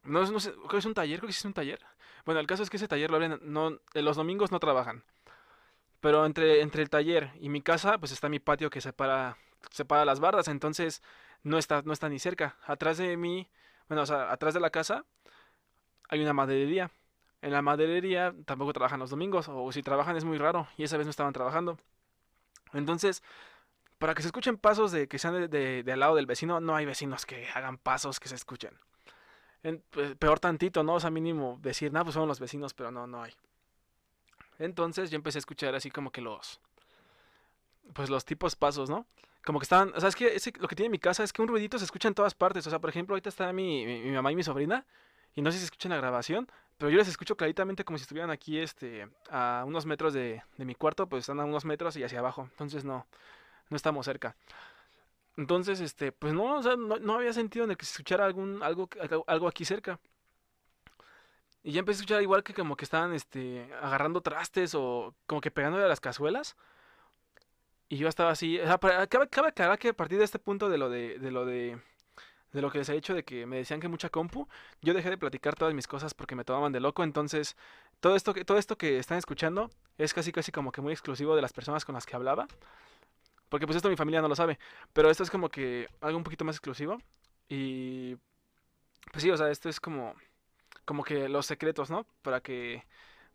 no, no sé, creo que es un taller, creo que es un taller. Bueno, el caso es que ese taller lo abren, no, los domingos no trabajan. Pero entre, entre el taller y mi casa, pues está mi patio que separa, separa las bardas, entonces no está, no está ni cerca. Atrás de mí, bueno, o sea, atrás de la casa hay una maderería. En la maderería tampoco trabajan los domingos, o si trabajan es muy raro, y esa vez no estaban trabajando. Entonces, para que se escuchen pasos de que sean de, de al lado del vecino, no hay vecinos que hagan pasos que se escuchen. Pues, peor tantito, ¿no? O sea, mínimo decir, nada, pues son los vecinos, pero no, no hay. Entonces yo empecé a escuchar así como que los, pues los tipos pasos, ¿no? Como que estaban, o sea, es que lo que tiene mi casa es que un ruidito se escucha en todas partes. O sea, por ejemplo, ahorita está mi, mi, mamá y mi sobrina Y no sé si escuchan la grabación, pero yo les escucho claritamente como si estuvieran aquí este, a unos metros de, de mi cuarto, pues están a unos metros y hacia abajo. Entonces no, no estamos cerca. Entonces, este, pues no, o sea, no, no había sentido en el que se escuchara algún, algo, algo, aquí cerca. Y ya empecé a escuchar igual que como que estaban este, agarrando trastes o como que pegándole a las cazuelas. Y yo estaba así. O sea, cabe, cabe aclarar que a partir de este punto de lo de, de lo de, de lo que les he dicho de que me decían que mucha compu, yo dejé de platicar todas mis cosas porque me tomaban de loco. Entonces, todo esto que, todo esto que están escuchando es casi casi como que muy exclusivo de las personas con las que hablaba. Porque pues esto mi familia no lo sabe. Pero esto es como que algo un poquito más exclusivo. Y pues sí, o sea, esto es como como que los secretos, ¿no? Para que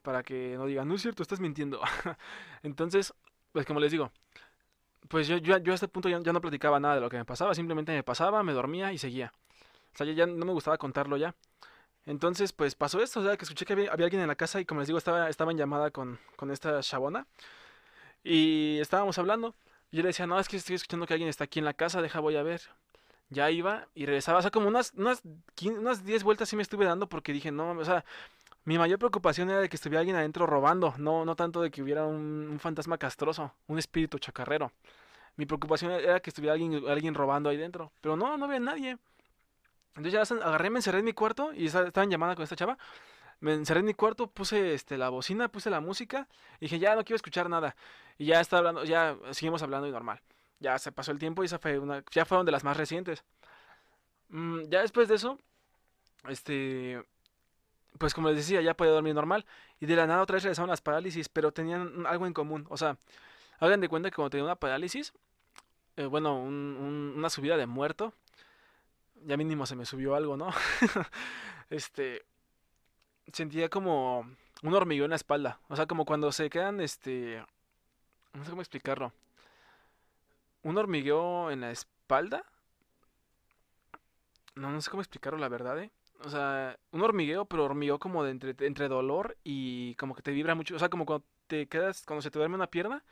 para que no digan, no es cierto, estás mintiendo. [laughs] Entonces, pues como les digo, pues yo, yo, yo a este punto ya, ya no platicaba nada de lo que me pasaba, simplemente me pasaba, me dormía y seguía. O sea, ya, ya no me gustaba contarlo ya. Entonces, pues pasó esto, o sea, que escuché que había, alguien en la casa y como les digo, estaba, estaba en llamada con, con esta chabona y estábamos hablando. Y yo le decía, no, es que estoy escuchando que alguien está aquí en la casa, deja, voy a ver. Ya iba y regresaba, o sea, como unas, unas, 15 unas 10 vueltas sí me estuve dando porque dije, no, o sea, mi mayor preocupación era de que estuviera alguien adentro robando, no, no tanto de que hubiera un, fantasma castroso, un espíritu chacarrero. Mi preocupación era que estuviera alguien, alguien robando ahí dentro, pero no, no había nadie. Entonces ya agarré, me encerré en mi cuarto y esta- estaba en llamada con esta chava. Me encerré en mi cuarto, puse este, la bocina, puse la música y dije, ya no quiero escuchar nada. Y ya está hablando, ya seguimos hablando y normal. Ya se pasó el tiempo y esa fue una, ya fueron de las más recientes. Mm, ya después de eso, este, pues como les decía, ya podía dormir normal. Y de la nada otra vez regresaron las parálisis, pero tenían algo en común. O sea, hagan de cuenta que cuando tenía una parálisis, eh, bueno, un- un- una subida de muerto, ya mínimo se me subió algo, ¿no? [laughs] Este, sentía como un hormigueo en la espalda. O sea, como cuando se quedan, este, no sé cómo explicarlo. Un hormigueo en la espalda. No, no sé cómo explicarlo, la verdad, ¿eh? O sea, un hormigueo, pero hormigueo como de entre, entre dolor y como que te vibra mucho. O sea, como cuando te quedas, cuando se te duerme una pierna,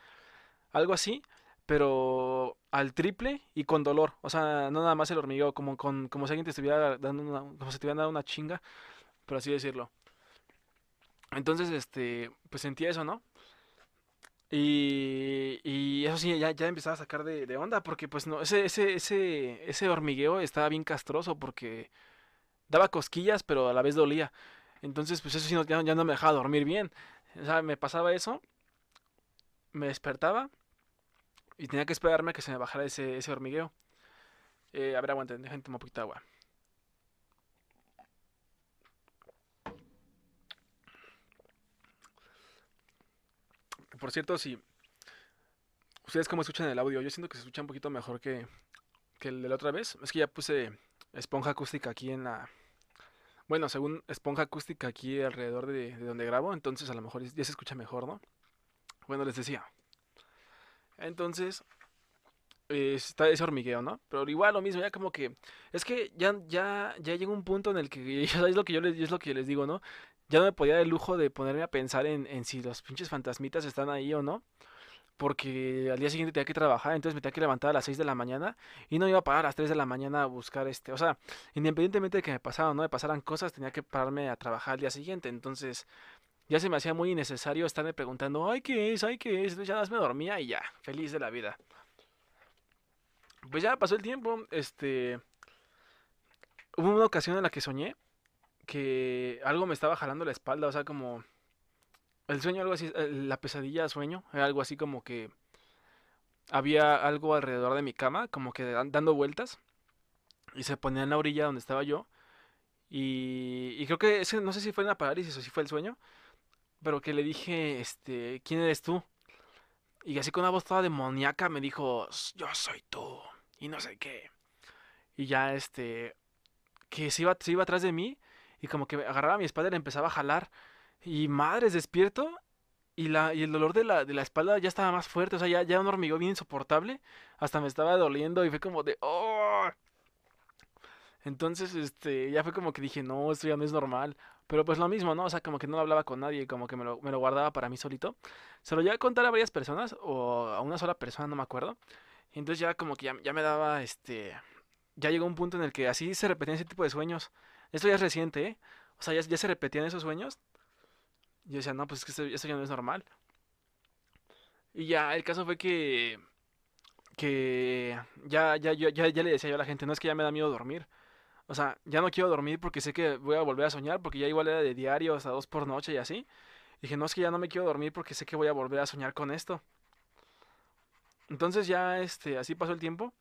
algo así, pero al triple y con dolor. O sea, no nada más el hormigueo, como, con, como si alguien te estuviera dando una, como si te hubieran dado una chinga, por así decirlo. Entonces, este, pues sentía eso, ¿no? Y, y eso sí, ya, ya empezaba a sacar de, de onda, porque pues no, ese, ese, ese, ese hormigueo estaba bien castroso, porque daba cosquillas, pero a la vez dolía. Entonces, pues eso sí, ya, no me dejaba dormir bien. O sea, me pasaba eso, me despertaba y tenía que esperarme a que se me bajara ese, hormigueo. Eh, a ver, aguanten, déjenme tomar un poquito de agua. Por cierto, si ustedes cómo escuchan el audio, yo siento que se escucha un poquito mejor que, que el de la otra vez. Es que ya puse esponja acústica aquí en la... Bueno, según esponja acústica aquí alrededor de, de donde grabo, entonces a lo mejor ya se escucha mejor, ¿no? Bueno, les decía. Entonces, eh, está ese hormigueo, ¿no? Pero igual lo mismo, ya como que... Es que ya, ya, ya llega un punto en el que... [laughs] Es lo que yo les, es lo que les digo, ¿no? Ya no me podía dar el lujo de ponerme a pensar en, en si los pinches fantasmitas están ahí o no. Porque al día siguiente tenía que trabajar, entonces me tenía que levantar a las 6 de la mañana y no iba a parar a las 3 de la mañana a buscar este, o sea, independientemente de que me o no me pasaran cosas, tenía que pararme a trabajar al día siguiente, entonces ya se me hacía muy innecesario estarme preguntando, ay, ¿qué es? Ay, ¿qué es? Entonces ya más me dormía y ya, feliz de la vida. Pues ya pasó el tiempo, este, hubo una ocasión en la que soñé que algo me estaba jalando la espalda, o sea, como el sueño, algo así, la pesadilla sueño, era algo así como que había algo alrededor de mi cama, como que dan- dando vueltas, y se ponía en la orilla donde estaba yo, y, creo que ese, no sé si fue una parálisis o si fue el sueño, pero que le dije, este, ¿quién eres tú? Y así con una voz toda demoníaca me dijo, "S- yo soy tú, y no sé qué. Y ya, este, que se iba, se iba atrás de mí, y como que agarraba mi espalda y la empezaba a jalar, y madres, despierto, y, la, y el dolor de la, de la espalda ya estaba más fuerte, o sea, ya, ya un hormigueo bien insoportable, hasta me estaba doliendo y fue como de, ¡oh! Entonces, este, ya fue como que dije, no, esto ya no es normal. Pero pues lo mismo, ¿no? O sea, como que no hablaba con nadie, como que me lo, me lo guardaba para mí solito. Se lo llegué a contar a varias personas, o a una sola persona, no me acuerdo. Y entonces ya como que ya, ya me daba, este, ya llegó un punto en el que así se repetían ese tipo de sueños. Esto ya es reciente, ¿eh? O sea, ya, ya se repetían esos sueños. Y yo decía, no, pues es que eso ya no es normal. Y ya, el caso fue que que ya, ya, ya, ya, ya le decía yo a la gente, no es que ya me da miedo dormir. O sea, ya no quiero dormir porque sé que voy a volver a soñar, porque ya igual era de diario hasta dos por noche y así. Dije, no es que ya no me quiero dormir porque sé que voy a volver a soñar con esto. Entonces ya este, así pasó el tiempo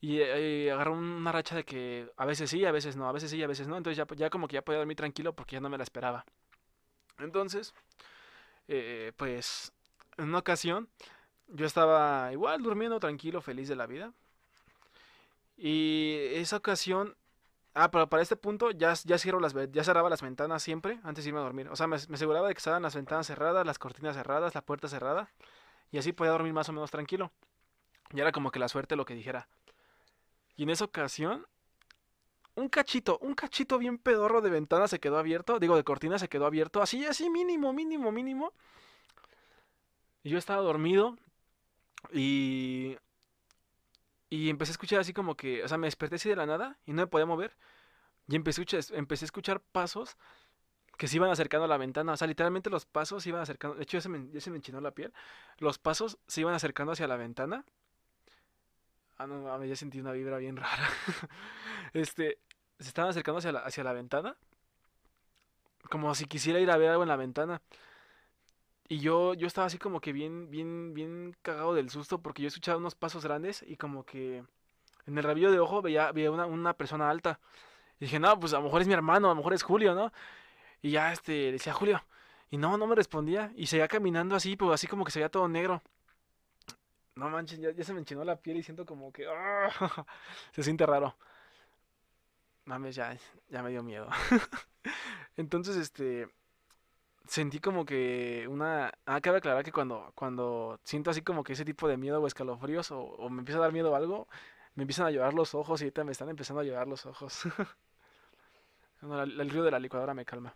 y eh, agarró una racha de que a veces sí, a veces no, a veces sí, a veces no. Entonces ya, ya como que ya podía dormir tranquilo porque ya no me la esperaba. Entonces, eh, pues, en una ocasión yo estaba igual durmiendo tranquilo, feliz de la vida. Y esa ocasión, ah, pero para este punto ya, ya, las, ya cerraba las ventanas siempre antes de irme a dormir. O sea, me, me aseguraba de que estaban las ventanas cerradas, las cortinas cerradas, la puerta cerrada. Y así podía dormir más o menos tranquilo. Y era como que la suerte lo que dijera. Y en esa ocasión, un cachito, un cachito bien pedorro de ventana se quedó abierto. Digo, de cortina se quedó abierto. Así, así, mínimo, mínimo, mínimo. Y yo estaba dormido. Y. Y empecé a escuchar así como que. O sea, me desperté así de la nada y no me podía mover. Y empecé a escuchar, empecé a escuchar pasos que se iban acercando a la ventana. O sea, literalmente los pasos se iban acercando. De hecho, ya se me, ya se me enchinó la piel. Los pasos se iban acercando hacia la ventana. Ah, no mames, ya sentí una vibra bien rara. [laughs] este, se estaban acercando hacia la, hacia la ventana. Como si quisiera ir a ver algo en la ventana. Y yo, yo estaba así como que bien, bien, bien cagado del susto porque yo escuchaba unos pasos grandes y como que en el rabillo de ojo veía, veía una, una persona alta. Y dije, no, pues a lo mejor es mi hermano, a lo mejor es Julio, ¿no? Y ya este, decía Julio. Y no, no me respondía. Y seguía caminando así, pues así como que se veía todo negro. No manches, ya, se me enchinó la piel y siento como que. ¡ah! [laughs] se siente raro. Mames, ya, ya me dio miedo. [laughs] Entonces, este sentí como que una... Ah, cabe aclarar que cuando, cuando siento así como que ese tipo de miedo o escalofríos o, me empieza a dar miedo o algo, me empiezan a llorar los ojos y ahorita me están empezando a llorar los ojos. [laughs] el río de la licuadora me calma.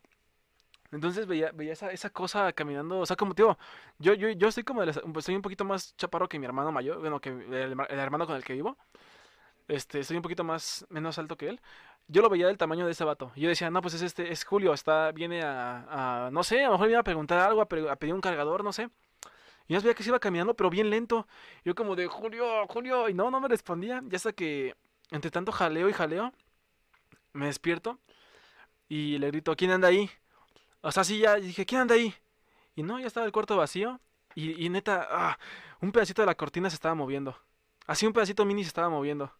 Entonces veía, veía esa, esa cosa caminando, o sea, como tío, yo, yo, yo estoy como, de estoy un poquito más chaparro que mi hermano mayor, bueno, que el, hermano con el que vivo. Este, estoy un poquito más, menos alto que él yo lo veía del tamaño de ese vato. Yo decía, no, pues es este, es Julio, está, viene a, no sé, a lo mejor viene a preguntar algo, a, pedir un cargador, no sé. Y yo veía que se iba caminando, pero bien lento. Yo como de, Julio, Julio, y no, no me respondía. Ya hasta que, entre tanto jaleo y jaleo, me despierto y le grito, ¿quién anda ahí? O sea, sí, ya dije, ¿quién anda ahí? Y no, ya estaba el cuarto vacío. Y, neta, ah, un pedacito de la cortina se estaba moviendo. Así un pedacito mini se estaba moviendo.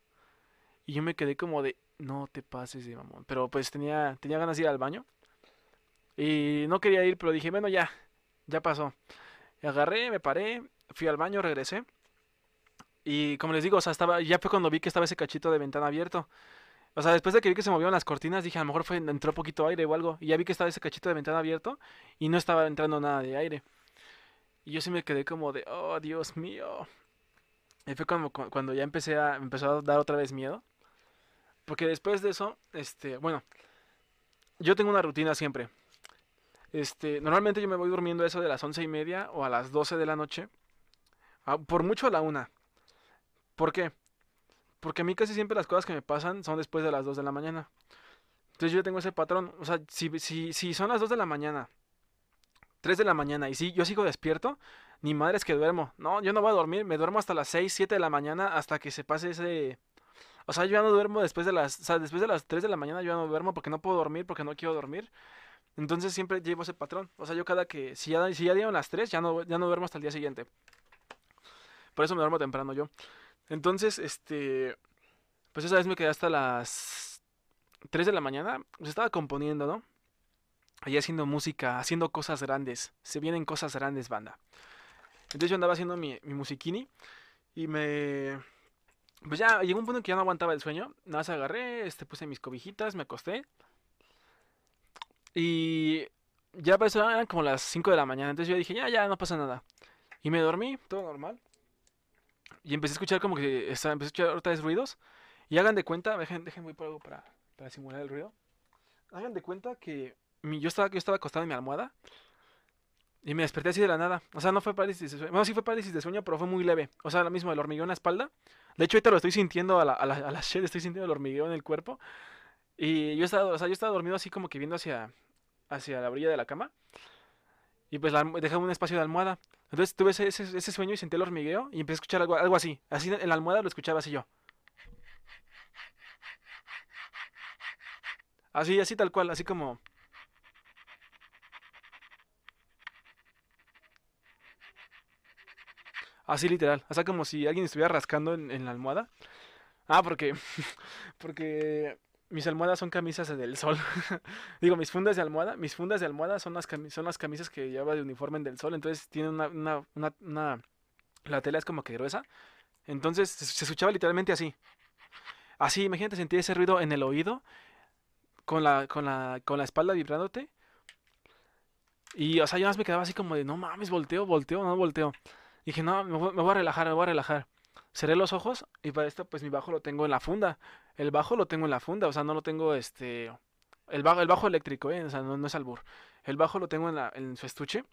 Y yo me quedé como de, no te pases de mamón. Pero pues tenía, tenía ganas de ir al baño. Y no quería ir, pero dije, bueno, ya, ya pasó. Agarré, me paré, fui al baño, regresé. Y como les digo, o sea, estaba, ya fue cuando vi que estaba ese cachito de ventana abierto. O sea, después de que vi que se movieron las cortinas, dije, a lo mejor fue, entró poquito aire o algo. Y ya vi que estaba ese cachito de ventana abierto y no estaba entrando nada de aire. Y yo sí me quedé como de, oh, Dios mío. Y fue como cuando ya empecé a, empezó a dar otra vez miedo. Porque después de eso, este, bueno, yo tengo una rutina siempre. Este, normalmente yo me voy durmiendo eso de las once y media o a las doce de la noche. por mucho a la una. ¿Por qué? Porque a mí casi siempre las cosas que me pasan son después de las dos de la mañana. Entonces yo tengo ese patrón. O sea, si, si, si son las dos de la mañana, tres de la mañana, y si yo sigo despierto, ni madre es que duermo. No, yo no voy a dormir, me duermo hasta las seis, siete de la mañana hasta que se pase ese, o sea, yo ya no duermo después de las, o sea, después de las 3 de la mañana yo ya no duermo porque no puedo dormir, porque no quiero dormir. Entonces siempre llevo ese patrón. O sea, yo cada que, si ya, si ya dieron las 3, ya no, ya no duermo hasta el día siguiente. Por eso me duermo temprano yo. Entonces, este, pues esa vez me quedé hasta las 3 de la mañana. Pues estaba componiendo, ¿no? Ahí haciendo música, haciendo cosas grandes. Se vienen cosas grandes, banda. Entonces yo andaba haciendo mi, mi musiquini y me pues ya llegó un punto en que ya no aguantaba el sueño. Nada más agarré, este, puse mis cobijitas, me acosté. Y ya eran como las 5 de la mañana. Entonces yo dije, ya, ya, no pasa nada. Y me dormí, todo normal. Y empecé a escuchar como que empecé a escuchar otra vez ruidos. Y hagan de cuenta, dejen, dejen voy por algo para, para simular el ruido. Hagan de cuenta que yo, estaba, yo estaba acostado en mi almohada. Y me desperté así de la nada. O sea, no fue parálisis de sueño. Bueno, sí fue parálisis de sueño, pero fue muy leve. O sea, lo mismo, el hormigueo en la espalda. De hecho, ahorita lo estoy sintiendo a la, a la [laughs] estoy sintiendo el hormigueo en el cuerpo. Y yo estaba, o sea, yo estaba dormido así como que viendo hacia, hacia la orilla de la cama. Y pues la, un espacio de almohada. Entonces tuve ese, ese, sueño y sentí el hormigueo y empecé a escuchar algo, algo así. Así en la almohada lo escuchaba así yo. Así, así tal cual, así como... Así literal. O sea, como si alguien estuviera rascando en, en la almohada. Ah, porque... [laughs] Porque mis almohadas son camisas del sol. [laughs] Digo, mis fundas de almohada, mis fundas de almohada son las, cami- son las camisas que lleva de uniforme en del sol. Entonces tienen una, una, una, La tela es como que gruesa. Entonces se, escuchaba literalmente así. Así, imagínate sentir ese ruido en el oído, con la, con la, con la espalda vibrándote. Y, o sea, yo más me quedaba así como de, no mames, volteo, volteo, no volteo. Y dije, no, me voy, me voy a relajar, me voy a relajar. Cerré los ojos y para esto, pues mi bajo lo tengo en la funda. El bajo lo tengo en la funda, o sea, no lo tengo, este... El bajo, el bajo eléctrico, ¿eh? O sea, no, es albur. El bajo lo tengo en, la, su estuche.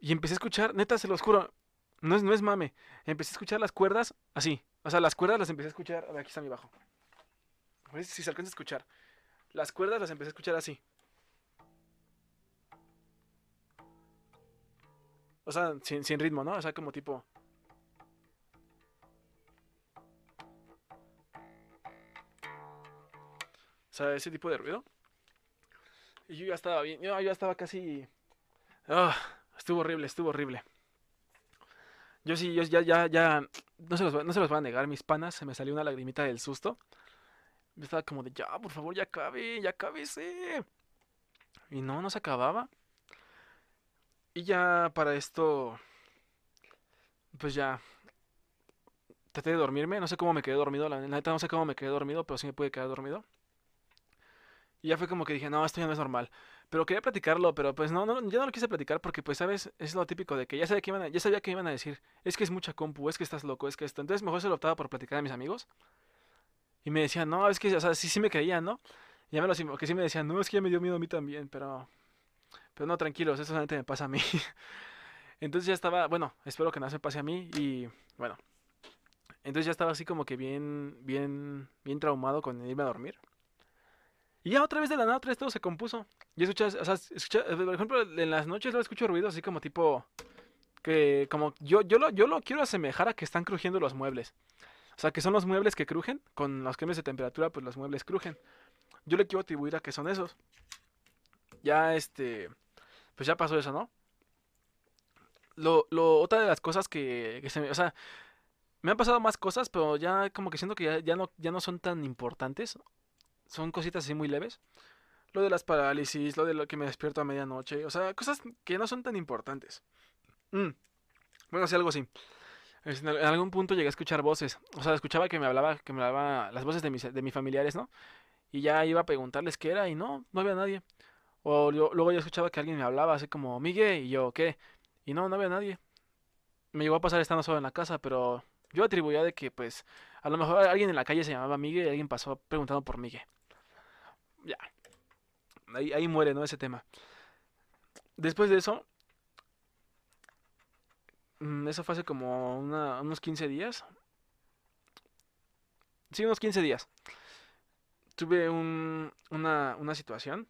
Y empecé a escuchar, neta, se los juro, no es, no es mame. Empecé a escuchar las cuerdas así. O sea, las cuerdas las empecé a escuchar. A ver, aquí está mi bajo. A si se alcanza a escuchar. Las cuerdas las empecé a escuchar así. O sea, sin, sin ritmo, ¿no? O sea, como tipo. O sea, ese tipo de ruido. Y yo ya estaba bien. Yo ya estaba casi. Ah, estuvo horrible, estuvo horrible. Yo sí, yo ya, ya, ya. No se los, no se los voy a negar, mis panas. Se me salió una lagrimita del susto. Yo estaba como de, ya, por favor, ya acabe, ya acábese. Y no, no se acababa. Y ya para esto, pues ya traté de dormirme. No sé cómo me quedé dormido, la neta no sé cómo me quedé dormido, pero sí me pude quedar dormido. Y ya fue como que dije, no, esto ya no es normal. Pero quería platicarlo, pero pues no, no, ya no lo quise platicar porque pues, ¿sabes? Es lo típico de que ya sabía que iban a, ya sabía que iban a decir, es que es mucha compu, es que estás loco, es que esto. Entonces mejor se lo optaba por platicar a mis amigos. Y me decían, no, es que, o sea, sí, sí me creían, ¿no? Y ya me lo, que sí me decían, no, es que ya me dio miedo a mí también, pero, pero no, tranquilos, eso solamente me pasa a mí. [laughs] Entonces ya estaba, bueno, espero que nada se pase a mí y, bueno, entonces ya estaba así como que bien, bien, bien traumado con irme a dormir. Y ya otra vez de la nada, otra vez todo se compuso. Y escuchas, o sea, escucha- por ejemplo, en las noches luego escucho ruidos así como tipo, que como yo, yo lo, yo lo quiero asemejar a que están crujiendo los muebles. O sea, que son los muebles que crujen, con los cambios de temperatura, pues los muebles crujen. Yo le quiero atribuir a que son esos. Ya este, pues ya pasó eso, ¿no? Lo, otra de las cosas que, o sea, me han pasado más cosas, pero ya como que siento que ya, ya no, ya no son tan importantes. Son cositas así muy leves. Lo de las parálisis, lo de lo que me despierto a medianoche, o sea, cosas que no son tan importantes. Mm, bueno, sí, algo así. En al- en algún punto llegué a escuchar voces. O sea, escuchaba que me hablaba, que me hablaba las voces de mis, de mis familiares, ¿no? Y ya iba a preguntarles qué era y no, no había nadie. O luego yo escuchaba que alguien me hablaba así como, Miguel, y yo, ¿qué? Y no, no había nadie. Me llegó a pasar estando solo en la casa, pero yo atribuía de que, pues, a lo mejor alguien en la calle se llamaba Miguel y alguien pasó preguntando por Miguel. Ya, ahí, ahí muere, ¿no? Ese tema. Después de eso, mm, eso fue hace como unos 15 días. Sí, unos 15 días. Tuve un- una, una situación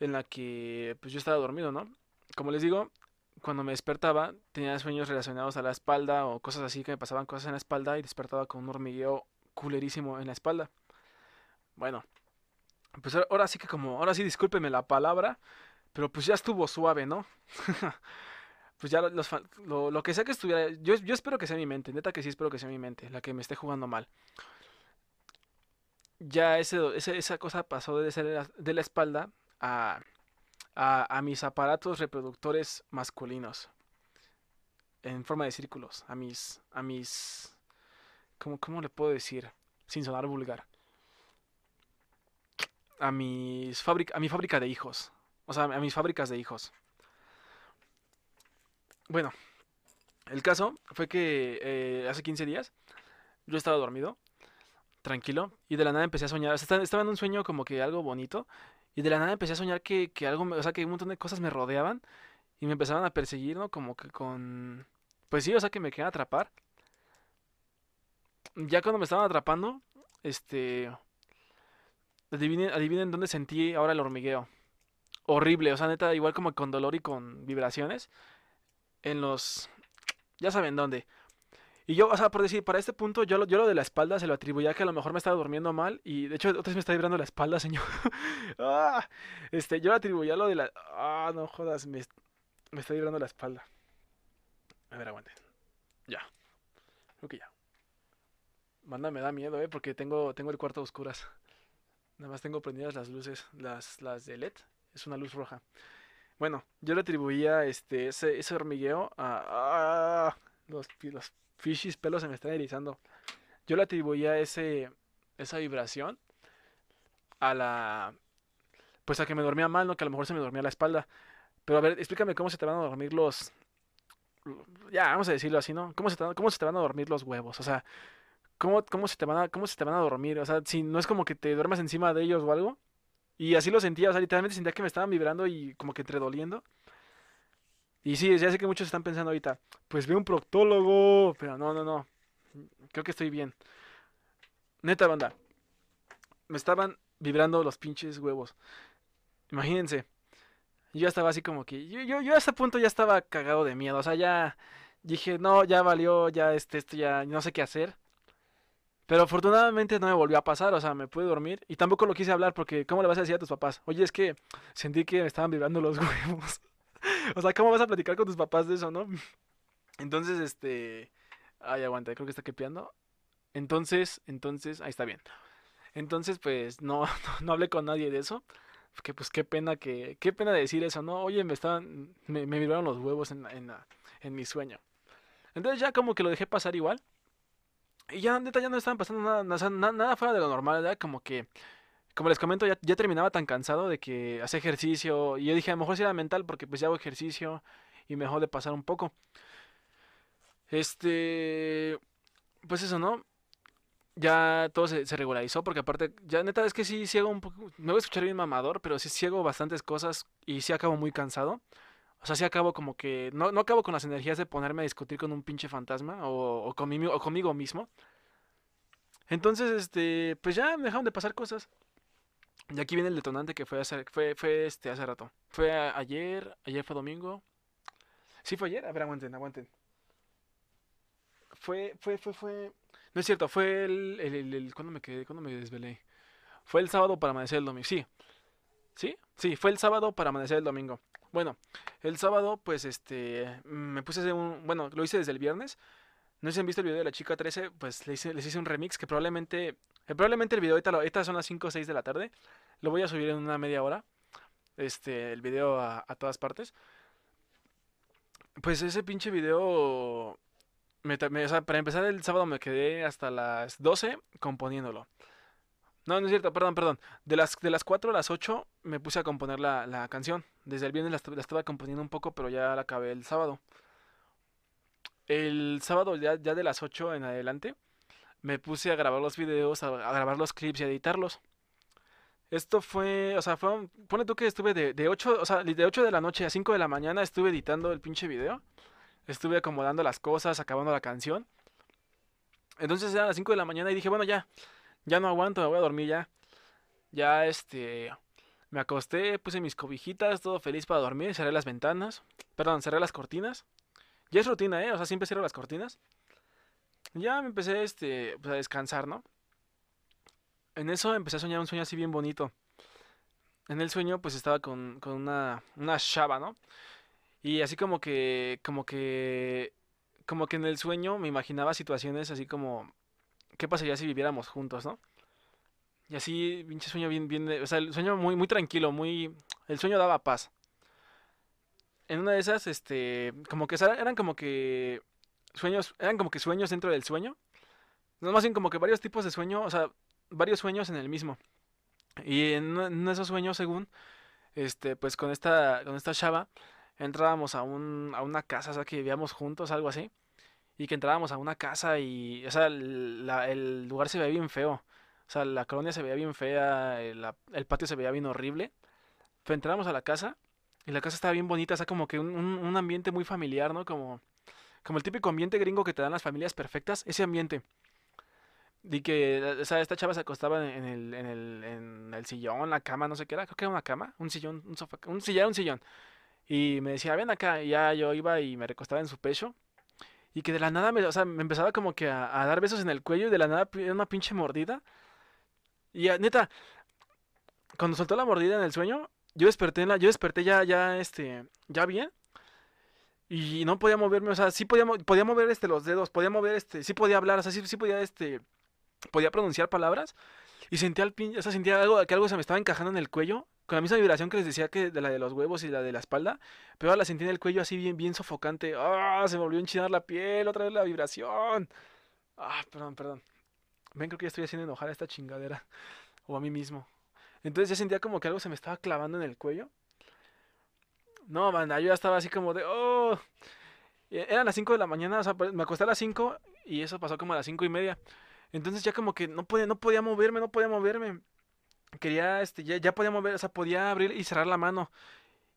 en la que pues yo estaba dormido, ¿no? Como les digo, cuando me despertaba tenía sueños relacionados a la espalda o cosas así que me pasaban cosas en la espalda y despertaba con un hormigueo culerísimo en la espalda. Bueno, pues ahora sí que como, ahora sí discúlpeme la palabra, pero pues ya estuvo suave, ¿no? [laughs] Pues ya lo- los, lo, lo que sea que estuviera, yo, yo espero que sea mi mente, neta que sí espero que sea mi mente, la que me esté jugando mal. Ya ese, esa cosa pasó de la, de la espalda a, a, a mis aparatos reproductores masculinos en forma de círculos, a mis, a mis, ¿cómo, cómo le puedo decir? Sin sonar vulgar. A mis fábrica, a mi fábrica de hijos. O sea, a mis fábricas de hijos. Bueno, el caso fue que eh, hace 15 días yo estaba dormido, tranquilo, y de la nada empecé a soñar. o sea, estaba, en un sueño como que algo bonito, y de la nada empecé a soñar que, que algo, o sea, que un montón de cosas me rodeaban y me empezaban a perseguir, ¿no? Como que con... Pues sí, o sea, que me querían atrapar. Ya cuando me estaban atrapando, este... adivinen, adivinen dónde sentí ahora el hormigueo. Horrible, o sea, neta, igual como con dolor y con vibraciones. En los... Ya saben dónde. Y yo, o sea, por decir, para este punto, yo lo, yo lo de la espalda se lo atribuía que a lo mejor me estaba durmiendo mal. Y de hecho, otra vez me está vibrando la espalda, señor. [laughs] ah, este, yo lo atribuía lo de la. Ah, no jodas, me, me está vibrando la espalda. A ver, aguante. Ya. Creo que ya. Manda, me da miedo, eh, porque tengo, tengo el cuarto a oscuras. Nada más tengo prendidas las luces, las, las de LED. Es una luz roja. Bueno, yo le atribuía este, ese, ese hormigueo a. los, los fishies pelos se me están erizando. Yo le atribuía ese, esa vibración a la. Pues a que me dormía mal, ¿no? Que a lo mejor se me dormía la espalda. Pero a ver, explícame cómo se te van a dormir los. Ya, vamos a decirlo así, ¿no? ¿Cómo se cómo se te van a dormir los huevos? O sea, ¿cómo, cómo, se te van a, ¿cómo se te van a dormir? O sea, si no es como que te duermas encima de ellos o algo. Y así lo sentía, o sea, literalmente sentía que me estaban vibrando y como que entre doliendo. Y sí, ya sé que muchos están pensando ahorita, pues ve un proctólogo, pero no, no, no. Creo que estoy bien. Neta, banda. Me estaban vibrando los pinches huevos. Imagínense. Yo ya estaba así como que. Yo, yo, yo a ese punto ya estaba cagado de miedo. O sea, ya dije, no, ya valió, ya este, esto ya no sé qué hacer. Pero afortunadamente no me volvió a pasar, o sea, me pude dormir. Y tampoco lo quise hablar porque, ¿cómo le vas a decir a tus papás? Oye, es que sentí que me estaban vibrando los [laughs] huevos. o sea, ¿cómo vas a platicar con tus papás de eso, no? Entonces, este... Ay, aguanta, creo que está quepeando. Entonces, entonces, ahí está bien. Entonces, pues, no, [laughs] no, hablé con nadie de eso. Que pues qué pena que, qué pena decir eso, ¿no? Oye, me estaban, me, me vibraron los huevos en, en, en mi sueño. Entonces ya como que lo dejé pasar igual. Y ya, neta, ya no estaban pasando nada, nada fuera de lo normal, ¿verdad? Como que, como les comento, ya, terminaba tan cansado de que hacía ejercicio. Y yo dije, a lo mejor sí era mental porque pues ya hago ejercicio y me dejó de pasar un poco. Este, pues eso, ¿no? Ya todo se, regularizó porque aparte, ya neta es que sí, hago un poco, me voy a escuchar bien mamador, pero sí, hago bastantes cosas y sí acabo muy cansado. O sea, sí acabo como que, no, no acabo con las energías de ponerme a discutir con un pinche fantasma o, conmigo, mismo. Entonces, este, pues ya me dejaron de pasar cosas. Y aquí viene el detonante que fue hace, fue, fue este hace rato. Fue ayer, ayer fue domingo. Sí fue ayer, a ver, aguanten, aguanten. Fue, fue, fue, fue. No es cierto, fue el, el, el, el- ¿cuándo me quedé? ¿Cuándo me desvelé? Fue el sábado para amanecer el domingo. Sí, sí, sí, fue el sábado para amanecer el domingo. Bueno, el sábado, pues este, me puse a un, bueno, lo hice desde el viernes. No sé si han visto el video de la chica 13, pues les hice, les hice un remix que probablemente, eh, probablemente el video ahorita, ahorita son las 5 o 6 de la tarde. Lo voy a subir en una media hora, este, el video a, todas partes. Pues ese pinche video, me, me- o sea, para empezar el sábado me quedé hasta las 12 componiéndolo. No, no es cierto, perdón, perdón. De las, de las 4 a las 8 me puse a componer la, la canción. Desde el viernes la, la estaba componiendo un poco, pero ya la acabé el sábado. El sábado ya, ya de las 8 en adelante me puse a grabar los videos, a, a grabar los clips y a editarlos. Esto fue, o sea, fue, un- pone tú que estuve de, de 8, o sea, de 8 de la noche a 5 de la mañana estuve editando el pinche video. Estuve acomodando las cosas, acabando la canción. Entonces eran las 5 de la mañana y dije, bueno, ya, ya no aguanto, me voy a dormir ya. Ya, este, me acosté, puse mis cobijitas, todo feliz para dormir, cerré las ventanas, perdón, cerré las cortinas. Ya es rutina, ¿eh? O sea, siempre cierro las cortinas. Ya me empecé, este, pues, a descansar, ¿no? En eso empecé a soñar un sueño así bien bonito. En el sueño, pues estaba con, con una, una chava, ¿no? Y así como que, como que, como que en el sueño me imaginaba situaciones así como, ¿qué pasaría si viviéramos juntos, ¿no? Y así, pinche sueño bien, bien, o sea, el sueño muy, muy tranquilo, muy, el sueño daba paz. En una de esas, este, como que eran como que sueños, eran como que sueños dentro del sueño. No, más bien como que varios tipos de sueño, o sea, varios sueños en el mismo. Y en esos sueños, según, este, pues con esta, con esta chava, entrábamos a un, a una casa, o sea, que vivíamos juntos, algo así. Y que entrábamos a una casa y, o sea, el, la- el lugar se veía bien feo. O sea, la colonia se veía bien fea, el, la- el patio se veía bien horrible. Pero entramos a la casa y la casa estaba bien bonita, o sea, como que un, un- un ambiente muy familiar, ¿no? Como, como el típico ambiente gringo que te dan las familias perfectas, ese ambiente. di que, o sea, esta chava se acostaba en el, en el, en el sillón, la cama, no sé qué era, creo que era una cama, un sillón, un sofá, un sillón, un sillón. Y me decía, ven acá, y ya yo iba y me recostaba en su pecho. Y que de la nada me, o sea, me empezaba como que a, a dar besos en el cuello y de la nada una pinche mordida. Y ya, neta, cuando soltó la mordida en el sueño, yo desperté en la, yo desperté ya, ya, este, ya bien. Y no podía moverme, o sea, sí podía, podía mover este, los dedos, podía mover este, sí podía hablar, o sea, sí, sí podía, este, podía pronunciar palabras. Y sentía el pin, o sea, sentía algo, que algo se me estaba encajando en el cuello, con la misma vibración que les decía que de la de los huevos y la de la espalda, pero ahora la sentí en el cuello así bien, bien sofocante. ¡Ah! Se me volvió a enchinar la piel, otra vez la vibración. Ah, perdón, perdón. Ven, creo que ya estoy haciendo enojar a esta chingadera. O a mí mismo. Entonces ya sentía como que algo se me estaba clavando en el cuello. No, banda, yo ya estaba así como de, oh. Y Eran las 5 de la mañana, o sea, pues, me acosté a las 5 y eso pasó como a las 5 y media. Entonces ya como que no podía, no podía moverme, no podía moverme. Quería, este, ya, podía mover, o sea, podía abrir y cerrar la mano.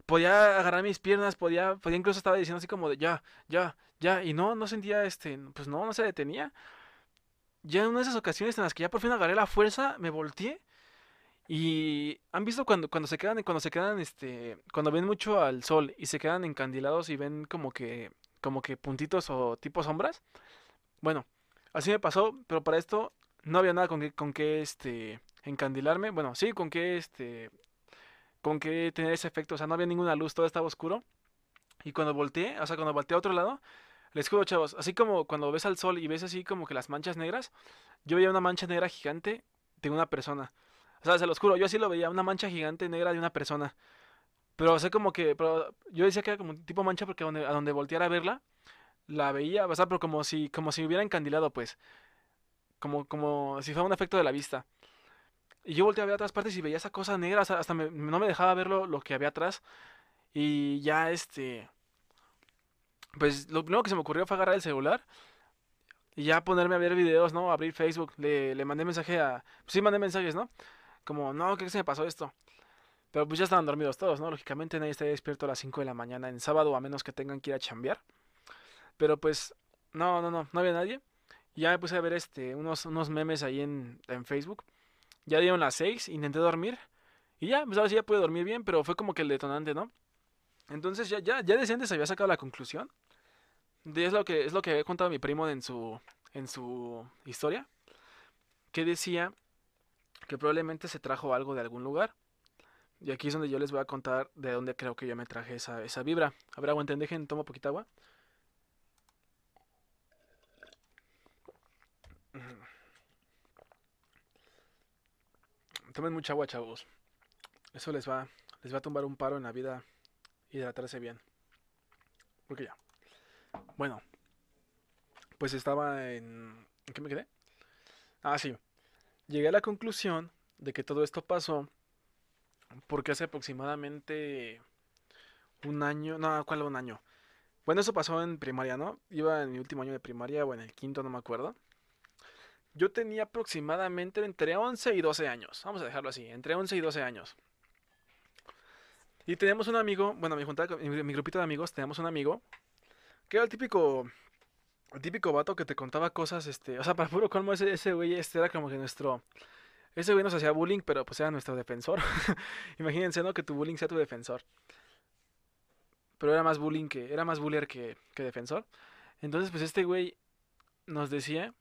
Podía agarrar mis piernas, podía, podía incluso estaba diciendo así como de ya, ya, ya. Y no, no sentía, este, pues no, no se detenía. Ya en una de esas ocasiones en las que ya por fin agarré la fuerza, me volteé. Y han visto cuando, cuando se quedan, cuando se quedan, este, cuando ven mucho al sol y se quedan encandilados y ven como que, como que puntitos o tipo sombras. Bueno, así me pasó, pero para esto no había nada con que, con que, este, encandilarme. Bueno, sí, con que, este, con que tener ese efecto. O sea, no había ninguna luz, todo estaba oscuro. Y cuando volteé, o sea, cuando volteé a otro lado, les juro, chavos, así como cuando ves al sol y ves así como que las manchas negras, yo veía una mancha negra gigante de una persona. O sea, se los juro, yo así lo veía, una mancha gigante negra de una persona. Pero, o sea, como que, pero yo decía que era como un tipo mancha porque donde, a donde volteara a verla, la veía, o sea, pero como si, como si me hubiera encandilado, pues. Como, como si fuera un efecto de la vista. Y yo volteé a ver otras partes y veía esa cosa negra, sea, hasta me- no me dejaba ver lo, lo que había atrás. Y ya, este, pues lo primero que se me ocurrió fue agarrar el celular y ya ponerme a ver videos, ¿no? Abrir Facebook. Le, le mandé mensaje a... Pues sí, mandé mensajes, ¿no? Como, no, ¿qué se me pasó esto? Pero pues ya estaban dormidos todos, ¿no? Lógicamente nadie está despierto a las 5 de la mañana en sábado, a menos que tengan que ir a chambear. Pero pues, no, no, no, no había nadie. Y ya me puse a ver este, unos, unos memes ahí en, en Facebook. Ya dieron las 6, intenté dormir. Y ya, pues ahora sí ya pude dormir bien, pero fue como que el detonante, ¿no? Entonces ya, ya, ya desde antes había sacado la conclusión. De es lo que, es lo que había contado mi primo en su, en su historia. Que decía que probablemente se trajo algo de algún lugar. Y aquí es donde yo les voy a contar de dónde creo que yo me traje esa, esa vibra. A ver, aguanten, dejen, tomo poquita agua. Tomen mucha agua, chavos. Eso les va, les va a tumbar un paro en la vida hidratarse bien. Porque ya. Bueno, pues estaba en... ¿En qué me quedé? Ah, sí. Llegué a la conclusión de que todo esto pasó porque hace aproximadamente un año, no, ¿cuál un año? Bueno, eso pasó en primaria, ¿no? Iba en mi último año de primaria o en el quinto, no me acuerdo. Yo tenía aproximadamente entre 11 y 12 años. Vamos a dejarlo así, entre 11 y 12 años. Y teníamos un amigo, bueno, mi, junta, mi, grupito de amigos, teníamos un amigo que era el típico, el típico vato que te contaba cosas, este, o sea, [laughs] para puro colmo, ese, ese güey, este era como que nuestro, ese güey nos hacía bullying, pero pues era nuestro defensor. [laughs] Imagínense, ¿no? Que tu bullying sea tu defensor. Pero era más bullying que, era más buller que defensor. Entonces, pues este güey nos decía,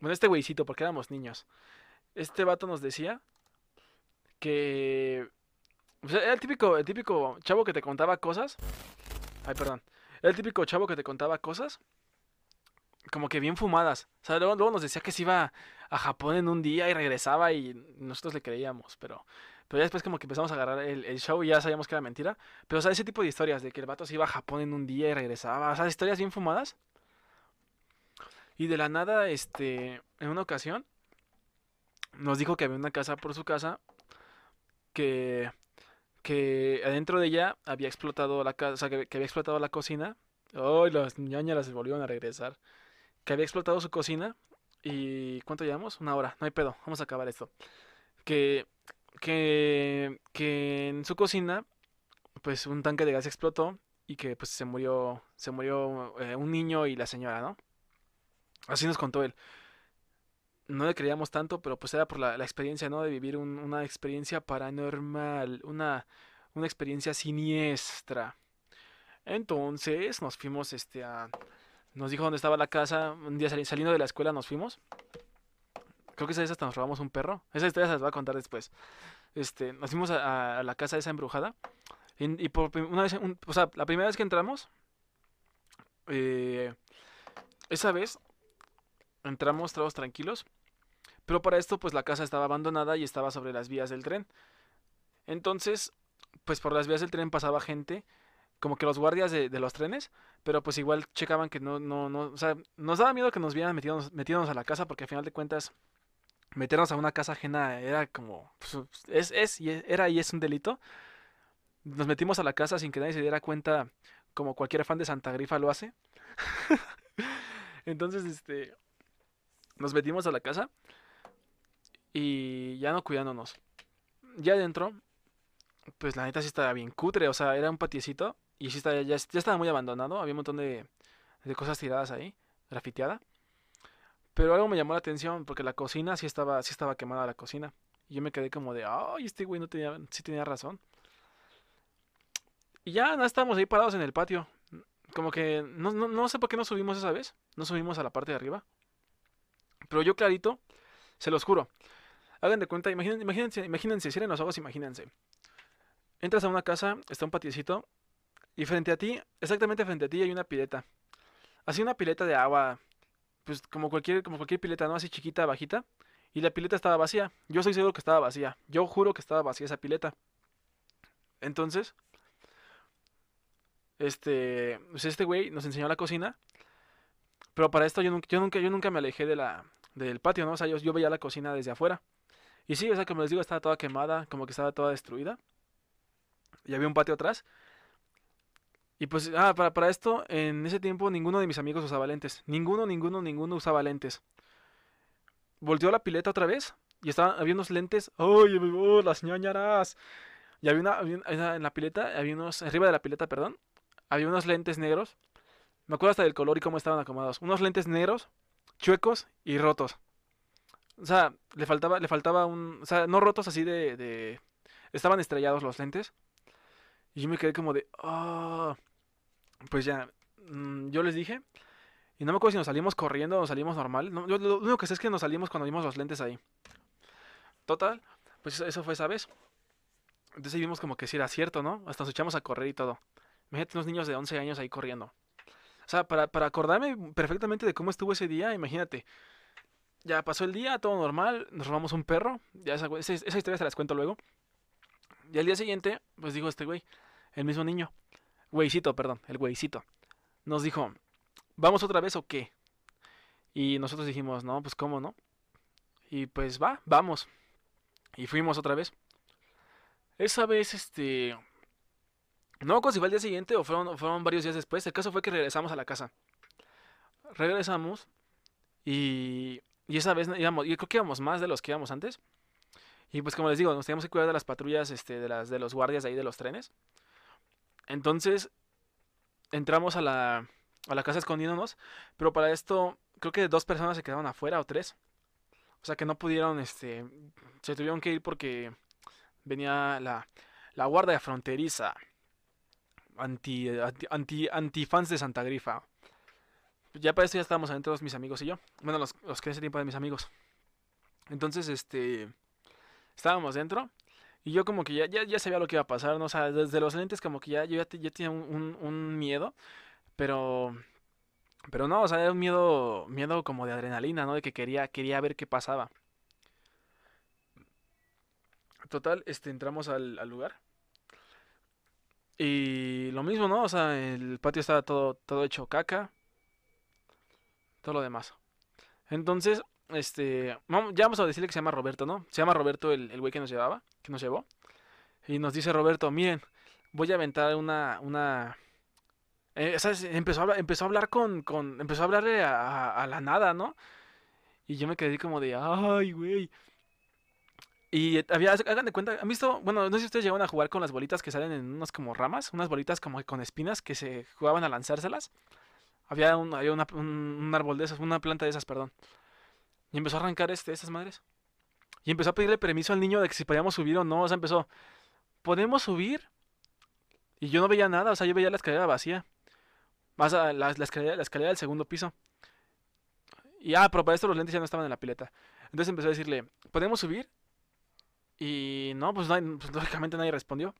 bueno, este güeycito, porque éramos niños, este vato nos decía que, o sea, era el típico, el típico chavo que te contaba cosas. Ay, perdón. Era el típico chavo que te contaba cosas como que bien fumadas. O sea, luego, nos decía que se iba a Japón en un día y regresaba y nosotros le creíamos, pero, pero ya después como que empezamos a agarrar el, el show y ya sabíamos que era mentira. Pero, o sea, ese tipo de historias de que el vato se iba a Japón en un día y regresaba, o sea, historias bien fumadas. Y de la nada, este, en una ocasión, nos dijo que había una casa por su casa que, que adentro de ella había explotado la casa, o sea, que, había explotado la cocina. Ay, las ñañaras se volvieron a regresar. Que había explotado su cocina. ¿Y cuánto llevamos? Una hora. No hay pedo. Vamos a acabar esto. Que, que, que en su cocina, pues un tanque de gas explotó y que pues se murió, se murió eh, un niño y la señora, ¿no? Así nos contó él. no le creíamos tanto, pero pues era por la, experiencia, ¿no? De vivir un- una experiencia paranormal, una, una experiencia siniestra. Entonces nos fuimos, este, a... Nos dijo dónde estaba la casa. Un día sali- saliendo de la escuela nos fuimos. Creo que esa vez hasta nos robamos un perro. Esa historia se las voy a contar después. Este, nos fuimos a, la casa esa embrujada. Y, por una vez, o sea, la primera vez que entramos, eh, esa vez entramos todos tranquilos. Pero para esto, pues la casa estaba abandonada y estaba sobre las vías del tren. Entonces, pues por las vías del tren pasaba gente, como que los guardias de, los trenes, pero pues igual checaban que no, no, no, o sea, nos daba miedo que nos vieran metiéndonos, metiéndonos a la casa, porque al final de cuentas, meternos a una casa ajena era como, pues, es, es, y era y es un delito. Nos metimos a la casa sin que nadie se diera cuenta, como cualquier fan de Santa Grifa lo hace. [laughs] Entonces, este, nos metimos a la casa y ya no cuidándonos. Ya adentro, pues la neta sí estaba bien cutre, o sea, era un patiecito y sí estaba, ya, ya estaba muy abandonado, había un montón de, de cosas tiradas ahí, grafiteada. Pero algo me llamó la atención porque la cocina sí estaba, sí estaba quemada la cocina. Y yo me quedé como de, ay, este güey no tenía, sí tenía razón. Y ya no estábamos ahí parados en el patio. Como que no, no, no sé por qué no subimos esa vez. No subimos a la parte de arriba. Pero yo clarito, se los juro. Hagan de cuenta, imaginen- imagínense, imagínense, cierren los ojos, imagínense. Entras a una casa, está un patiecito, y frente a ti, exactamente frente a ti, hay una pileta. Así una pileta de agua, pues como cualquier, como cualquier pileta, ¿no? Así chiquita, bajita. Y la pileta estaba vacía. Yo estoy seguro que estaba vacía. Yo juro que estaba vacía esa pileta. Entonces, este, pues este güey nos enseñó la cocina. Pero para esto yo nunca, yo nunca, yo nunca me alejé de la, del patio, ¿no? O sea, yo, veía la cocina desde afuera. Y sí, o sea, como les digo, estaba toda quemada, como que estaba toda destruida. Y había un patio atrás. Y pues, ah, para, para esto, en ese tiempo ninguno de mis amigos usaba lentes. Ninguno, ninguno, ninguno usaba lentes. Volteó la pileta otra vez y estaba, había unos lentes. ¡Ay, oh, las ñañaras! Y había una, había en la pileta, había unos, arriba de la pileta, perdón, había unos lentes negros. Me acuerdo hasta del color y cómo estaban acomodados. Unos lentes negros, chuecos y rotos. O sea, le faltaba, le faltaba un, o sea, no rotos así de, estaban estrellados los lentes. Y yo me quedé como de, ah, pues ya, mm, yo les dije. Y no me acuerdo si nos salimos corriendo o salimos normal. Lo único que sé es que nos salimos cuando vimos los lentes ahí. Total, pues eso, fue esa vez. Entonces vimos como que sí era cierto, ¿no? Hasta nos echamos a correr y todo. Imagínate unos niños de 11 años ahí corriendo. O sea, para, para acordarme perfectamente de cómo estuvo ese día, imagínate. Ya pasó el día, todo normal, nos robamos un perro. Ya esa, esa, esa historia se las cuento luego. Y al día siguiente, pues dijo este güey, el mismo niño, güeycito, perdón, el güeycito, nos dijo, ¿vamos otra vez o qué? Y nosotros dijimos, no, pues cómo, ¿no? Y pues va, vamos. Y fuimos otra vez. Esa vez, este... No me si fue al día siguiente o fueron, fueron varios días después. El caso fue que regresamos a la casa. Regresamos y, y esa vez íbamos, yo creo que íbamos más de los que íbamos antes. Y pues como les digo, nos teníamos que cuidar de las patrullas, este, de las, de los guardias de ahí de los trenes. Entonces, entramos a la, a la casa escondiéndonos, pero para esto creo que dos personas se quedaron afuera o tres. O sea que no pudieron, este, se tuvieron que ir porque venía la, la guardia fronteriza. Anti, anti, anti, fans de Santa Grifa. Ya para esto ya estábamos adentro mis amigos y yo. Bueno, los, los que en ese tiempo de mis amigos. Entonces, este, estábamos dentro. Y yo como que ya, ya, ya sabía lo que iba a pasar, ¿no? Sea, desde los lentes como que ya, yo ya, ya tenía un, un- un miedo. Pero, pero no, o sea, era un miedo, miedo como de adrenalina, ¿no? De que quería, quería ver qué pasaba. Total, este, entramos al, al lugar. Y lo mismo, ¿no? O sea, el patio estaba todo, todo hecho caca, todo lo demás. Entonces, este, ya vamos a decirle que se llama Roberto, ¿no? Se llama Roberto el, el güey que nos llevaba, que nos llevó. Y nos dice Roberto, miren, voy a aventar una, una, eh. Empezó a empezó a hablar con, con, empezó a hablarle a la nada, ¿no? Y yo me quedé como de, ay, güey. Y eh, había, hagan de cuenta, ¿han visto? Bueno, no sé si ustedes llegaron a jugar con las bolitas que salen en unas como ramas, unas bolitas como con espinas que se jugaban a lanzárselas. Había un, había un, un árbol de esas, una planta de esas, perdón. Y empezó a arrancar este, estas madres. Y empezó a pedirle permiso al niño de que si podíamos subir o no. O sea, empezó, ¿podemos subir? Y yo no veía nada, o sea, yo veía la escalera vacía. Más a la escalera, la escalera del segundo piso. Y ah, pero para esto los lentes ya no estaban en la pileta. Entonces empezó a decirle, ¿podemos subir? Y no, pues, pues [laughs] lógicamente nadie respondió.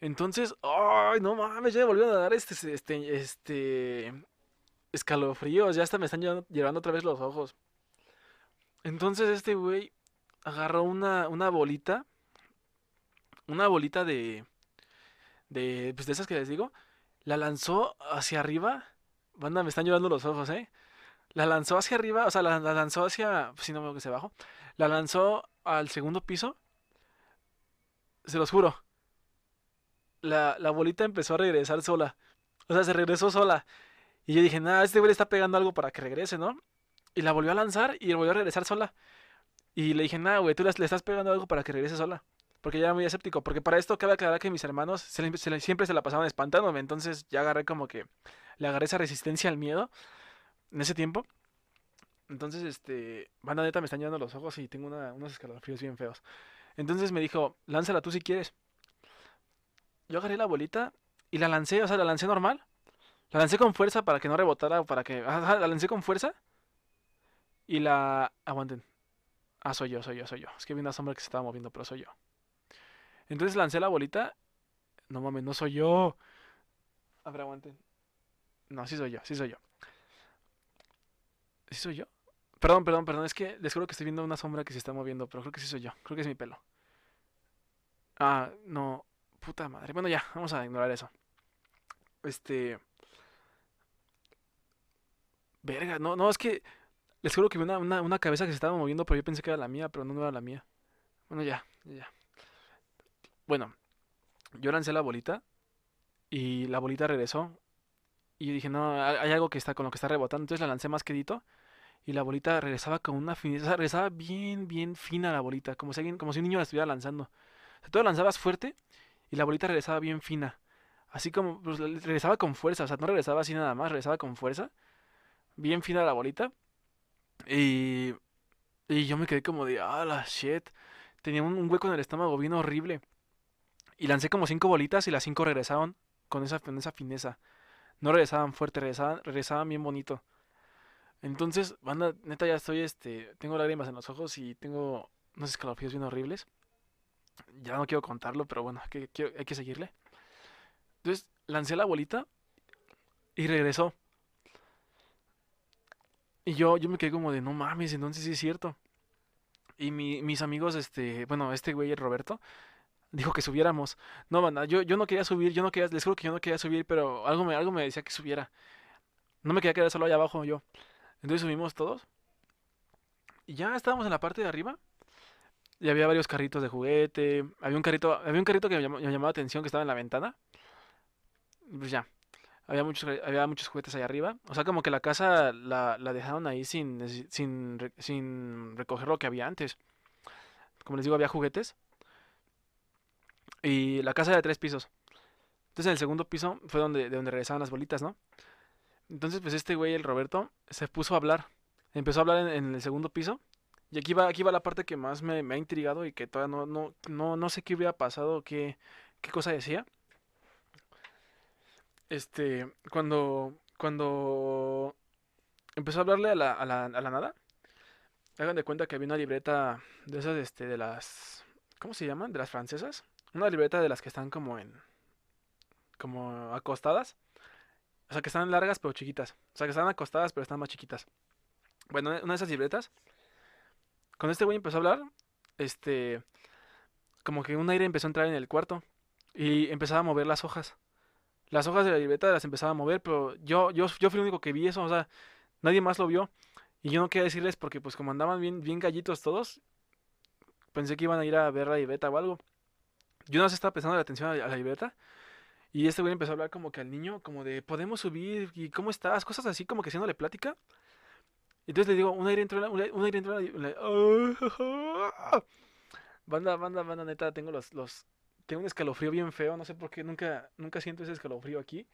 Entonces, ay, no mames, ya me volvieron a dar este, este, este, escalofríos, ya hasta me están llevando, otra vez los ojos. Entonces este güey agarró una, una bolita, una bolita de, de, pues de esas que les digo, la lanzó hacia arriba. Banda, me están llevando los ojos, ¿eh? La lanzó hacia arriba, o sea, la, lanzó hacia, si no veo que se bajó, la lanzó al segundo piso. Se los juro. La, la bolita empezó a regresar sola. O sea, se regresó sola. Y yo dije, nada, este güey le está pegando algo para que regrese, ¿no? Y la volvió a lanzar y volvió a regresar sola. Y le dije, nada, güey, tú le estás pegando algo para que regrese sola. Porque ya era muy escéptico. Porque para esto cabe aclarar que mis hermanos siempre se la pasaban espantándome. Entonces ya agarré como que le agarré esa resistencia al miedo en ese tiempo. Entonces, este, banda neta me están llenando los ojos y tengo unos escalofríos bien feos. Entonces me dijo, lánzala tú si quieres. Yo agarré la bolita y la lancé, o sea, la lancé normal. La lancé con fuerza para que no rebotara, para que... la lancé con fuerza. Y la... Aguanten. Ah, soy yo, soy yo, soy yo. Es que vi una sombra que se estaba moviendo, pero soy yo. Entonces lancé la bolita. No mames, no soy yo. A ver, aguanten. No, sí soy yo, sí soy yo. ¿Sí soy yo? Perdón, perdón, perdón. Es que les juro que estoy viendo una sombra que se está moviendo, pero creo que sí soy yo. Creo que es mi pelo. Ah, no. Puta madre. Bueno, ya, vamos a ignorar eso. Este. Verga, no, no, es que. Les juro que vi una, una, cabeza que se estaba moviendo, pero yo pensé que era la mía, pero no, no era la mía. Bueno, ya, ya. Bueno, yo lancé la bolita y la bolita regresó. Y dije, no, hay algo que está con lo que está rebotando. Entonces la lancé más quedito y la bolita regresaba con una fineza, regresaba bien, bien fina la bolita, como si, alguien, como si un niño la estuviera lanzando. O sea, tú la lanzabas fuerte y la bolita regresaba bien fina. Así como, pues, regresaba con fuerza, o sea, no regresaba así nada más, regresaba con fuerza. Bien fina la bolita. Y, y yo me quedé como de, ah, la shit. Tenía un, hueco en el estómago bien horrible. Y lancé como cinco bolitas y las cinco regresaban con esa, con esa fineza. No regresaban fuerte, regresaban, regresaban bien bonito. Entonces, banda, neta, ya estoy, este, tengo lágrimas en los ojos y tengo unos escalofríos bien horribles. Ya no quiero contarlo, pero bueno, hay que, seguirle. Entonces, lancé la bolita y regresó. Y yo, yo me quedé como de, no mames, entonces sí es cierto. Y mi, mis amigos, este, bueno, este güey, Roberto, dijo que subiéramos. No, banda, yo, yo no quería subir, yo no quería, les juro que yo no quería subir, pero algo me, algo me decía que subiera. No me quería quedar solo allá abajo yo. Entonces subimos todos. Y ya estábamos en la parte de arriba. Y había varios carritos de juguete. Había un carrito, había un carrito que me llamó, la atención que estaba en la ventana. Pues ya. Había muchos, había muchos juguetes ahí arriba. O sea, como que la casa la, la dejaron ahí sin, sin, sin recoger lo que había antes. Como les digo, había juguetes. Y la casa era de tres pisos. Entonces en el segundo piso fue donde, de donde regresaban las bolitas, ¿no? Entonces, pues este güey, el Roberto, se puso a hablar. Empezó a hablar en, el segundo piso. Y aquí va, aquí va la parte que más me, ha intrigado y que todavía no, no, no, no sé qué hubiera pasado, qué, qué cosa decía. Este, cuando, cuando empezó a hablarle a la, a la, a la nada, hagan de cuenta que había una libreta de esas, este, de las, ¿cómo se llaman? De las francesas. Una libreta de las que están como en, como acostadas. O sea, que están largas pero chiquitas. O sea, que están acostadas pero están más chiquitas. Bueno, una de esas libretas. Cuando este güey empezó a hablar, este. Como que un aire empezó a entrar en el cuarto. Y empezaba a mover las hojas. Las hojas de la libreta las empezaba a mover, pero yo, yo, yo fui el único que vi eso. O sea, nadie más lo vio. Y yo no quería decirles porque, pues, como andaban bien, bien gallitos todos, pensé que iban a ir a ver la libreta o algo. Yo no se estaba prestando la atención a la libreta. Y este güey empezó a hablar como que al niño, como de, podemos subir, y cómo estás, cosas así como que haciéndole plática. Entonces le digo, un aire entró, un aire entró, [laughs] banda, banda, banda, neta, tengo los, los, tengo un escalofrío bien feo, no sé por qué, nunca, nunca siento ese escalofrío aquí.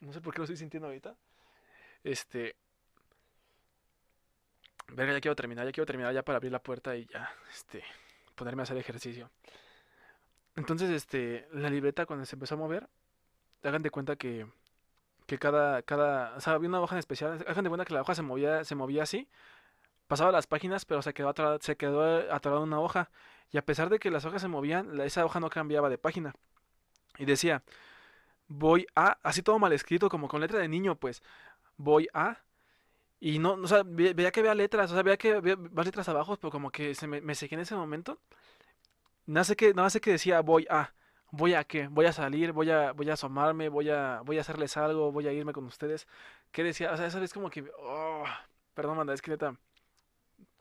No sé por qué lo estoy sintiendo ahorita. Este, Verga, ya quiero terminar, ya quiero terminar ya para abrir la puerta y ya, este, ponerme a hacer ejercicio. Entonces, este, la libreta cuando se empezó a mover, hagan de cuenta que, que cada, cada, o sea, había una hoja en especial, hagan de cuenta que la hoja se movía, se movía así, pasaba las páginas, pero se quedó quedó atorada una hoja, y a pesar de que las hojas se movían, esa hoja no cambiaba de página. Y decía, voy a, así todo mal escrito, como con letra de niño, pues, voy a, y no, o sea, ve- veía que había letras, o sea, veía que había más letras abajo, pero como que se me, me en ese momento. No sé qué, no sé decía, voy a, voy a qué, voy a salir, voy a, voy a asomarme, voy a, voy a hacerles algo, voy a irme con ustedes. ¿Qué decía? O sea, esa vez como que, oh, perdón, manda, es que neta,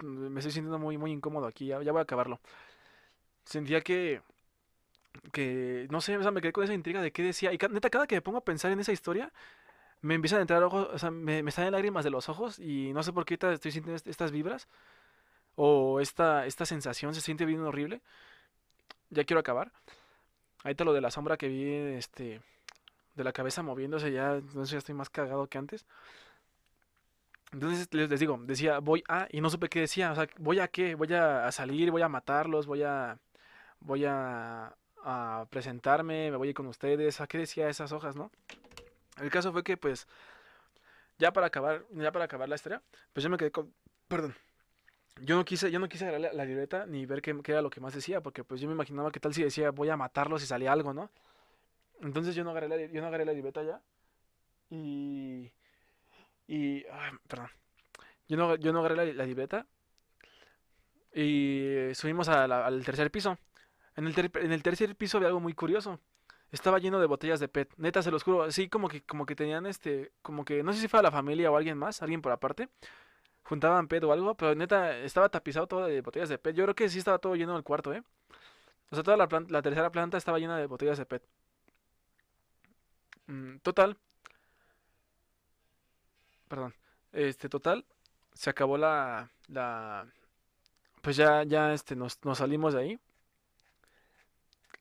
me estoy sintiendo muy, muy incómodo aquí, ya, ya voy a acabarlo. Sentía que, que, no sé, o sea, me quedé con esa intriga de qué decía. Y neta, cada que me pongo a pensar en esa historia, me empiezan a entrar ojos, o sea, me, me salen lágrimas de los ojos y no sé por qué estoy sintiendo est- estas vibras o esta, esta sensación se siente bien horrible. Ya quiero acabar. Ahorita lo de la sombra que vi, este, de la cabeza moviéndose, ya, sé, ya estoy más cagado que antes. Entonces les, digo, decía, voy a, y no supe qué decía, o sea, voy a qué, voy a, a salir, voy a matarlos, voy a, voy a, a presentarme, me voy a ir con ustedes, ¿a qué decía esas hojas, no? El caso fue que, pues, ya para acabar, ya para acabar la historia, pues yo me quedé con, perdón, yo no quise, yo no quise agarrar la, la libreta ni ver qué, qué era lo que más decía, porque pues yo me imaginaba qué tal si decía voy a matarlos y salía algo, ¿no? Entonces yo no agarré la, yo no agarré la libreta ya y, y, ay, perdón, yo no, yo no agarré la, la libreta y subimos a la- al tercer piso. En el, ter- en el tercer piso había algo muy curioso. Estaba lleno de botellas de PET. Neta, se los juro. Así como que, como que tenían este, como que, no sé si fue la familia o alguien más, alguien por aparte. Juntaban PET o algo, pero neta, estaba tapizado todo de botellas de PET. Yo creo que sí estaba todo lleno el cuarto, ¿eh? O sea, toda la, plan- la tercera planta estaba llena de botellas de PET. Mm, total, perdón. Este, total, se acabó la, la, pues ya, ya, este, nos, nos salimos de ahí.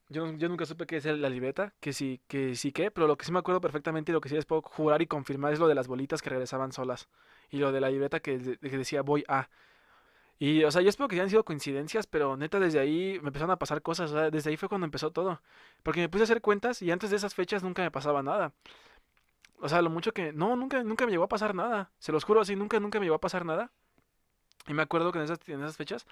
Yo, yo nunca supe qué es la libreta, que sí, que sí qué, pero lo que sí me acuerdo perfectamente y lo que sí les puedo jurar y confirmar es lo de las bolitas que regresaban solas. Y lo de la libreta que, que decía voy a. Y, o sea, yo espero que hayan sido coincidencias, pero neta, desde ahí me empezaron a pasar cosas, o sea, desde ahí fue cuando empezó todo. Porque me puse a hacer cuentas y antes de esas fechas nunca me pasaba nada. O sea, lo mucho que... No, nunca, nunca me llegó a pasar nada. Se los juro, así, nunca, nunca me llegó a pasar nada. Y me acuerdo que en esas, en esas fechas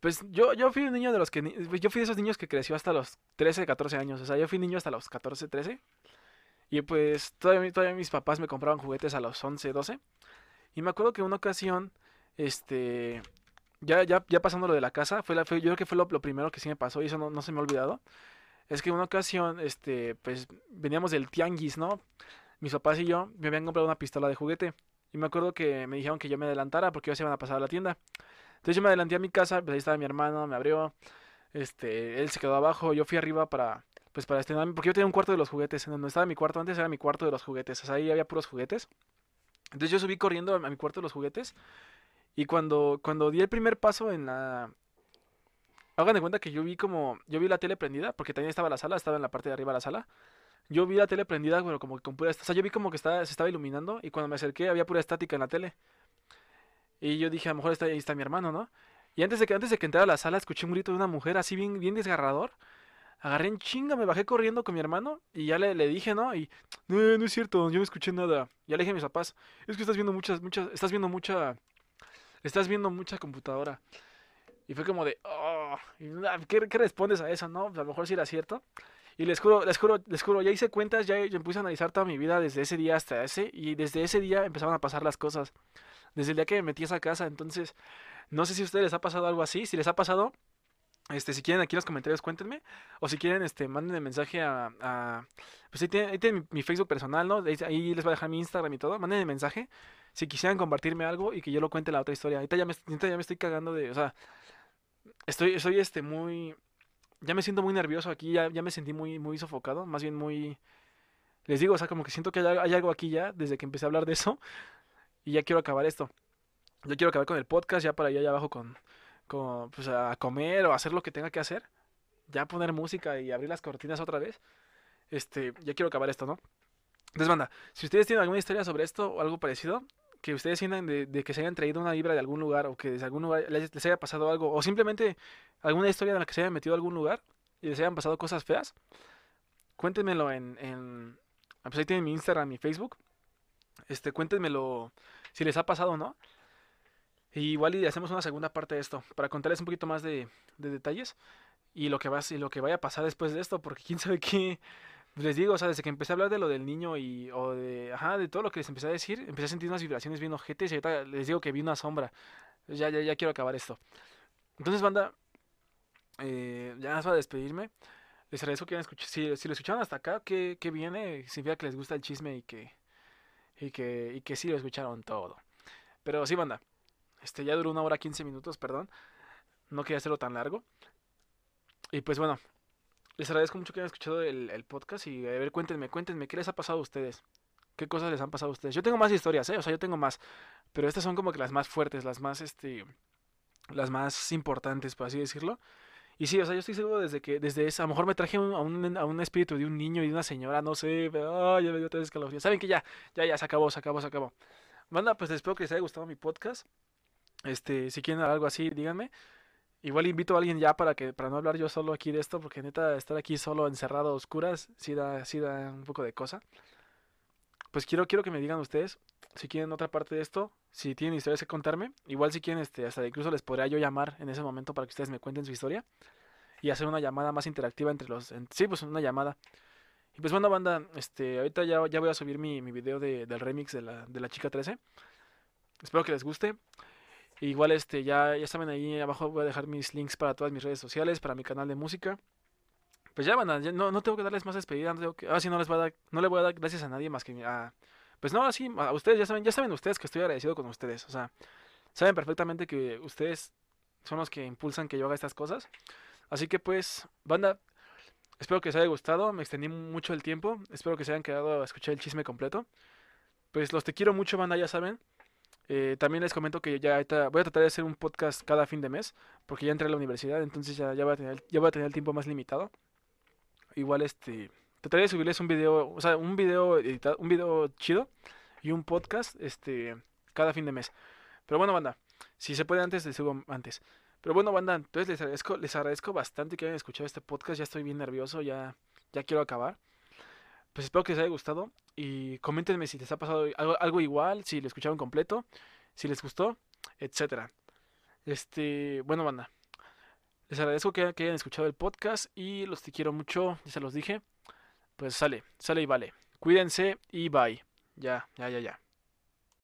pues yo, yo fui un niño de los que... pues, Yo fui de esos niños que creció hasta los 13, 14 años. O sea, yo fui niño hasta los 14, 13. Y pues todavía, todavía mis papás me compraban juguetes a los 11, 12. Y me acuerdo que una ocasión, este... Ya, ya, ya pasando lo de la casa, fue la, fue, yo creo que fue lo, lo primero que sí me pasó y eso no, no se me ha olvidado. Es que una ocasión, este, pues veníamos del tianguis, ¿no? Mis papás y yo me habían comprado una pistola de juguete. Y me acuerdo que me dijeron que yo me adelantara porque ellos se iban a pasar a la tienda. Entonces yo me adelanté a mi casa, pues ahí estaba mi hermano, me abrió, este, él se quedó abajo, yo fui arriba para, pues para estrenarme, porque yo tenía un cuarto de los juguetes, en donde estaba mi cuarto antes era mi cuarto de los juguetes, ahí había puros juguetes. Entonces yo subí corriendo a mi cuarto de los juguetes y cuando, cuando di el primer paso en la... Hagan de cuenta que yo vi como, yo vi la tele prendida, porque también estaba la sala, estaba en la parte de arriba de la sala. Yo vi la tele prendida, pero como que con pura, o sea, yo vi como que estaba, se estaba iluminando y cuando me acerqué había pura estática en la tele. Y yo dije, a lo mejor está, ahí está mi hermano, ¿no? Y antes de que, antes de que entrara a la sala, escuché un grito de una mujer así bien, bien desgarrador. Agarré en chinga, me bajé corriendo con mi hermano y ya le, le dije, ¿no? Y, no, no es cierto, yo no escuché nada. Ya le dije a mis papás, es que estás viendo muchas, muchas, estás viendo mucha, estás viendo mucha computadora. Y fue como de, oh, ¿qué, qué respondes a eso, no? Pues a lo mejor sí era cierto. Y les juro, les juro, les juro, ya hice cuentas, ya yo empecé a analizar toda mi vida desde ese día hasta ese, y desde ese día empezaron a pasar las cosas. Desde el día que me metí a esa casa, entonces, no sé si a ustedes les ha pasado algo así, si les ha pasado, este, si quieren aquí en los comentarios cuéntenme, o si quieren, este, manden mensaje a, pues ahí tienen, ahí tienen mi, Facebook personal, ¿no? Ahí, les voy a dejar mi Instagram y todo, manden mensaje si quisieran compartirme algo y que yo lo cuente la otra historia. Ahorita ya me, ahorita ya me estoy cagando de, o sea, estoy, estoy, este, muy, ya me siento muy nervioso aquí, ya, ya me sentí muy, muy sofocado, más bien muy, les digo, o sea, como que siento que hay algo aquí ya, desde que empecé a hablar de eso, y ya quiero acabar esto. Yo quiero acabar con el podcast, ya para ir allá abajo con, con, pues a comer o hacer lo que tenga que hacer. Ya poner música y abrir las cortinas otra vez. Este, ya quiero acabar esto, ¿no? Entonces, banda, si ustedes tienen alguna historia sobre esto o algo parecido, que ustedes sientan de, que se hayan traído una vibra de algún lugar o que desde algún lugar les, haya pasado algo o simplemente alguna historia en la que se hayan metido a algún lugar y les hayan pasado cosas feas, cuéntenmelo en, en pues ahí tienen mi Instagram y Facebook. Este, cuéntenmelo si les ha pasado o no. Y igual y hacemos una segunda parte de esto para contarles un poquito más de, de detalles y lo que va y lo que vaya a pasar después de esto, porque quién [laughs] sabe qué les digo, o sea, desde que empecé a hablar de lo del niño y o de ajá, de todo lo que les empecé a decir, empecé a sentir unas vibraciones bien ojetes y ahorita les digo que vi una sombra. Ya ya quiero acabar esto. Entonces, banda, eh, ya vas a despedirme. Les agradezco que hayan escuchado. Si, si lo escucharon hasta acá, que, que viene, significa que les gusta el chisme y que, y que, y que sí lo escucharon todo. Pero sí, banda. Este ya duró una hora 15 minutos, perdón. No quería hacerlo tan largo. Y pues bueno, les agradezco mucho que hayan escuchado el, podcast y a ver, cuéntenme, cuéntenme, ¿qué les ha pasado a ustedes? ¿Qué cosas les han pasado a ustedes? Yo tengo más historias, ¿eh? O sea, yo tengo más. Pero estas son como que las más fuertes, las más, este, las más importantes, por así decirlo. Y sí, o sea, yo estoy seguro desde que, desde esa, a lo mejor me traje a, un, a un espíritu de un niño y de una señora, no sé, pero, ay, ya me dio tres escalofríos. Saben que ya, ya, ya, se acabó, se acabó, se acabó. Banda, pues espero que les haya gustado mi podcast. Este, si quieren algo así, díganme. Igual invito a alguien ya para que para no hablar yo solo aquí de esto, porque neta estar aquí solo encerrado a oscuras sí da, sí da un poco de cosa. Pues quiero, quiero que me digan ustedes si quieren otra parte de esto, si tienen historias que contarme. Igual si quieren, este, hasta incluso les podría yo llamar en ese momento para que ustedes me cuenten su historia y hacer una llamada más interactiva entre los... sí, pues una llamada. Y pues bueno, banda, este, ahorita ya, ya voy a subir mi, mi video de, del remix de la, de la chica 13. Espero que les guste. Igual este ya, ya saben ahí abajo voy a dejar mis links para todas mis redes sociales, para mi canal de música. Pues ya van no, no tengo que darles más despedida, no ahora sí no les voy a dar, no le voy a dar gracias a nadie más que a, pues no, así a ustedes ya saben, ya saben ustedes que estoy agradecido con ustedes, o sea, saben perfectamente que ustedes son los que impulsan que yo haga estas cosas. Así que pues, banda, espero que les haya gustado, me extendí mucho el tiempo, espero que se hayan quedado a escuchar el chisme completo. Pues los te quiero mucho, banda, ya saben. Eh, también les comento que ya voy a tratar de hacer un podcast cada fin de mes, porque ya entré a la universidad, entonces ya, ya, voy, a tener, ya voy a tener el tiempo más limitado. Igual este trataré de subirles un video, o sea, un video editado, un video chido y un podcast este cada fin de mes. Pero bueno, banda, si se puede antes les subo antes. Pero bueno, banda, entonces les agradezco, les agradezco bastante que hayan escuchado este podcast, ya estoy bien nervioso, ya ya quiero acabar. Pues espero que les haya gustado y coméntenme si les ha pasado algo, igual, si lo escucharon completo, si les gustó, etcétera. Este, bueno, banda. Les agradezco que, hayan escuchado el podcast y los te quiero mucho, ya se los dije. Pues sale, sale y vale. Cuídense y bye. Ya, ya, ya, ya.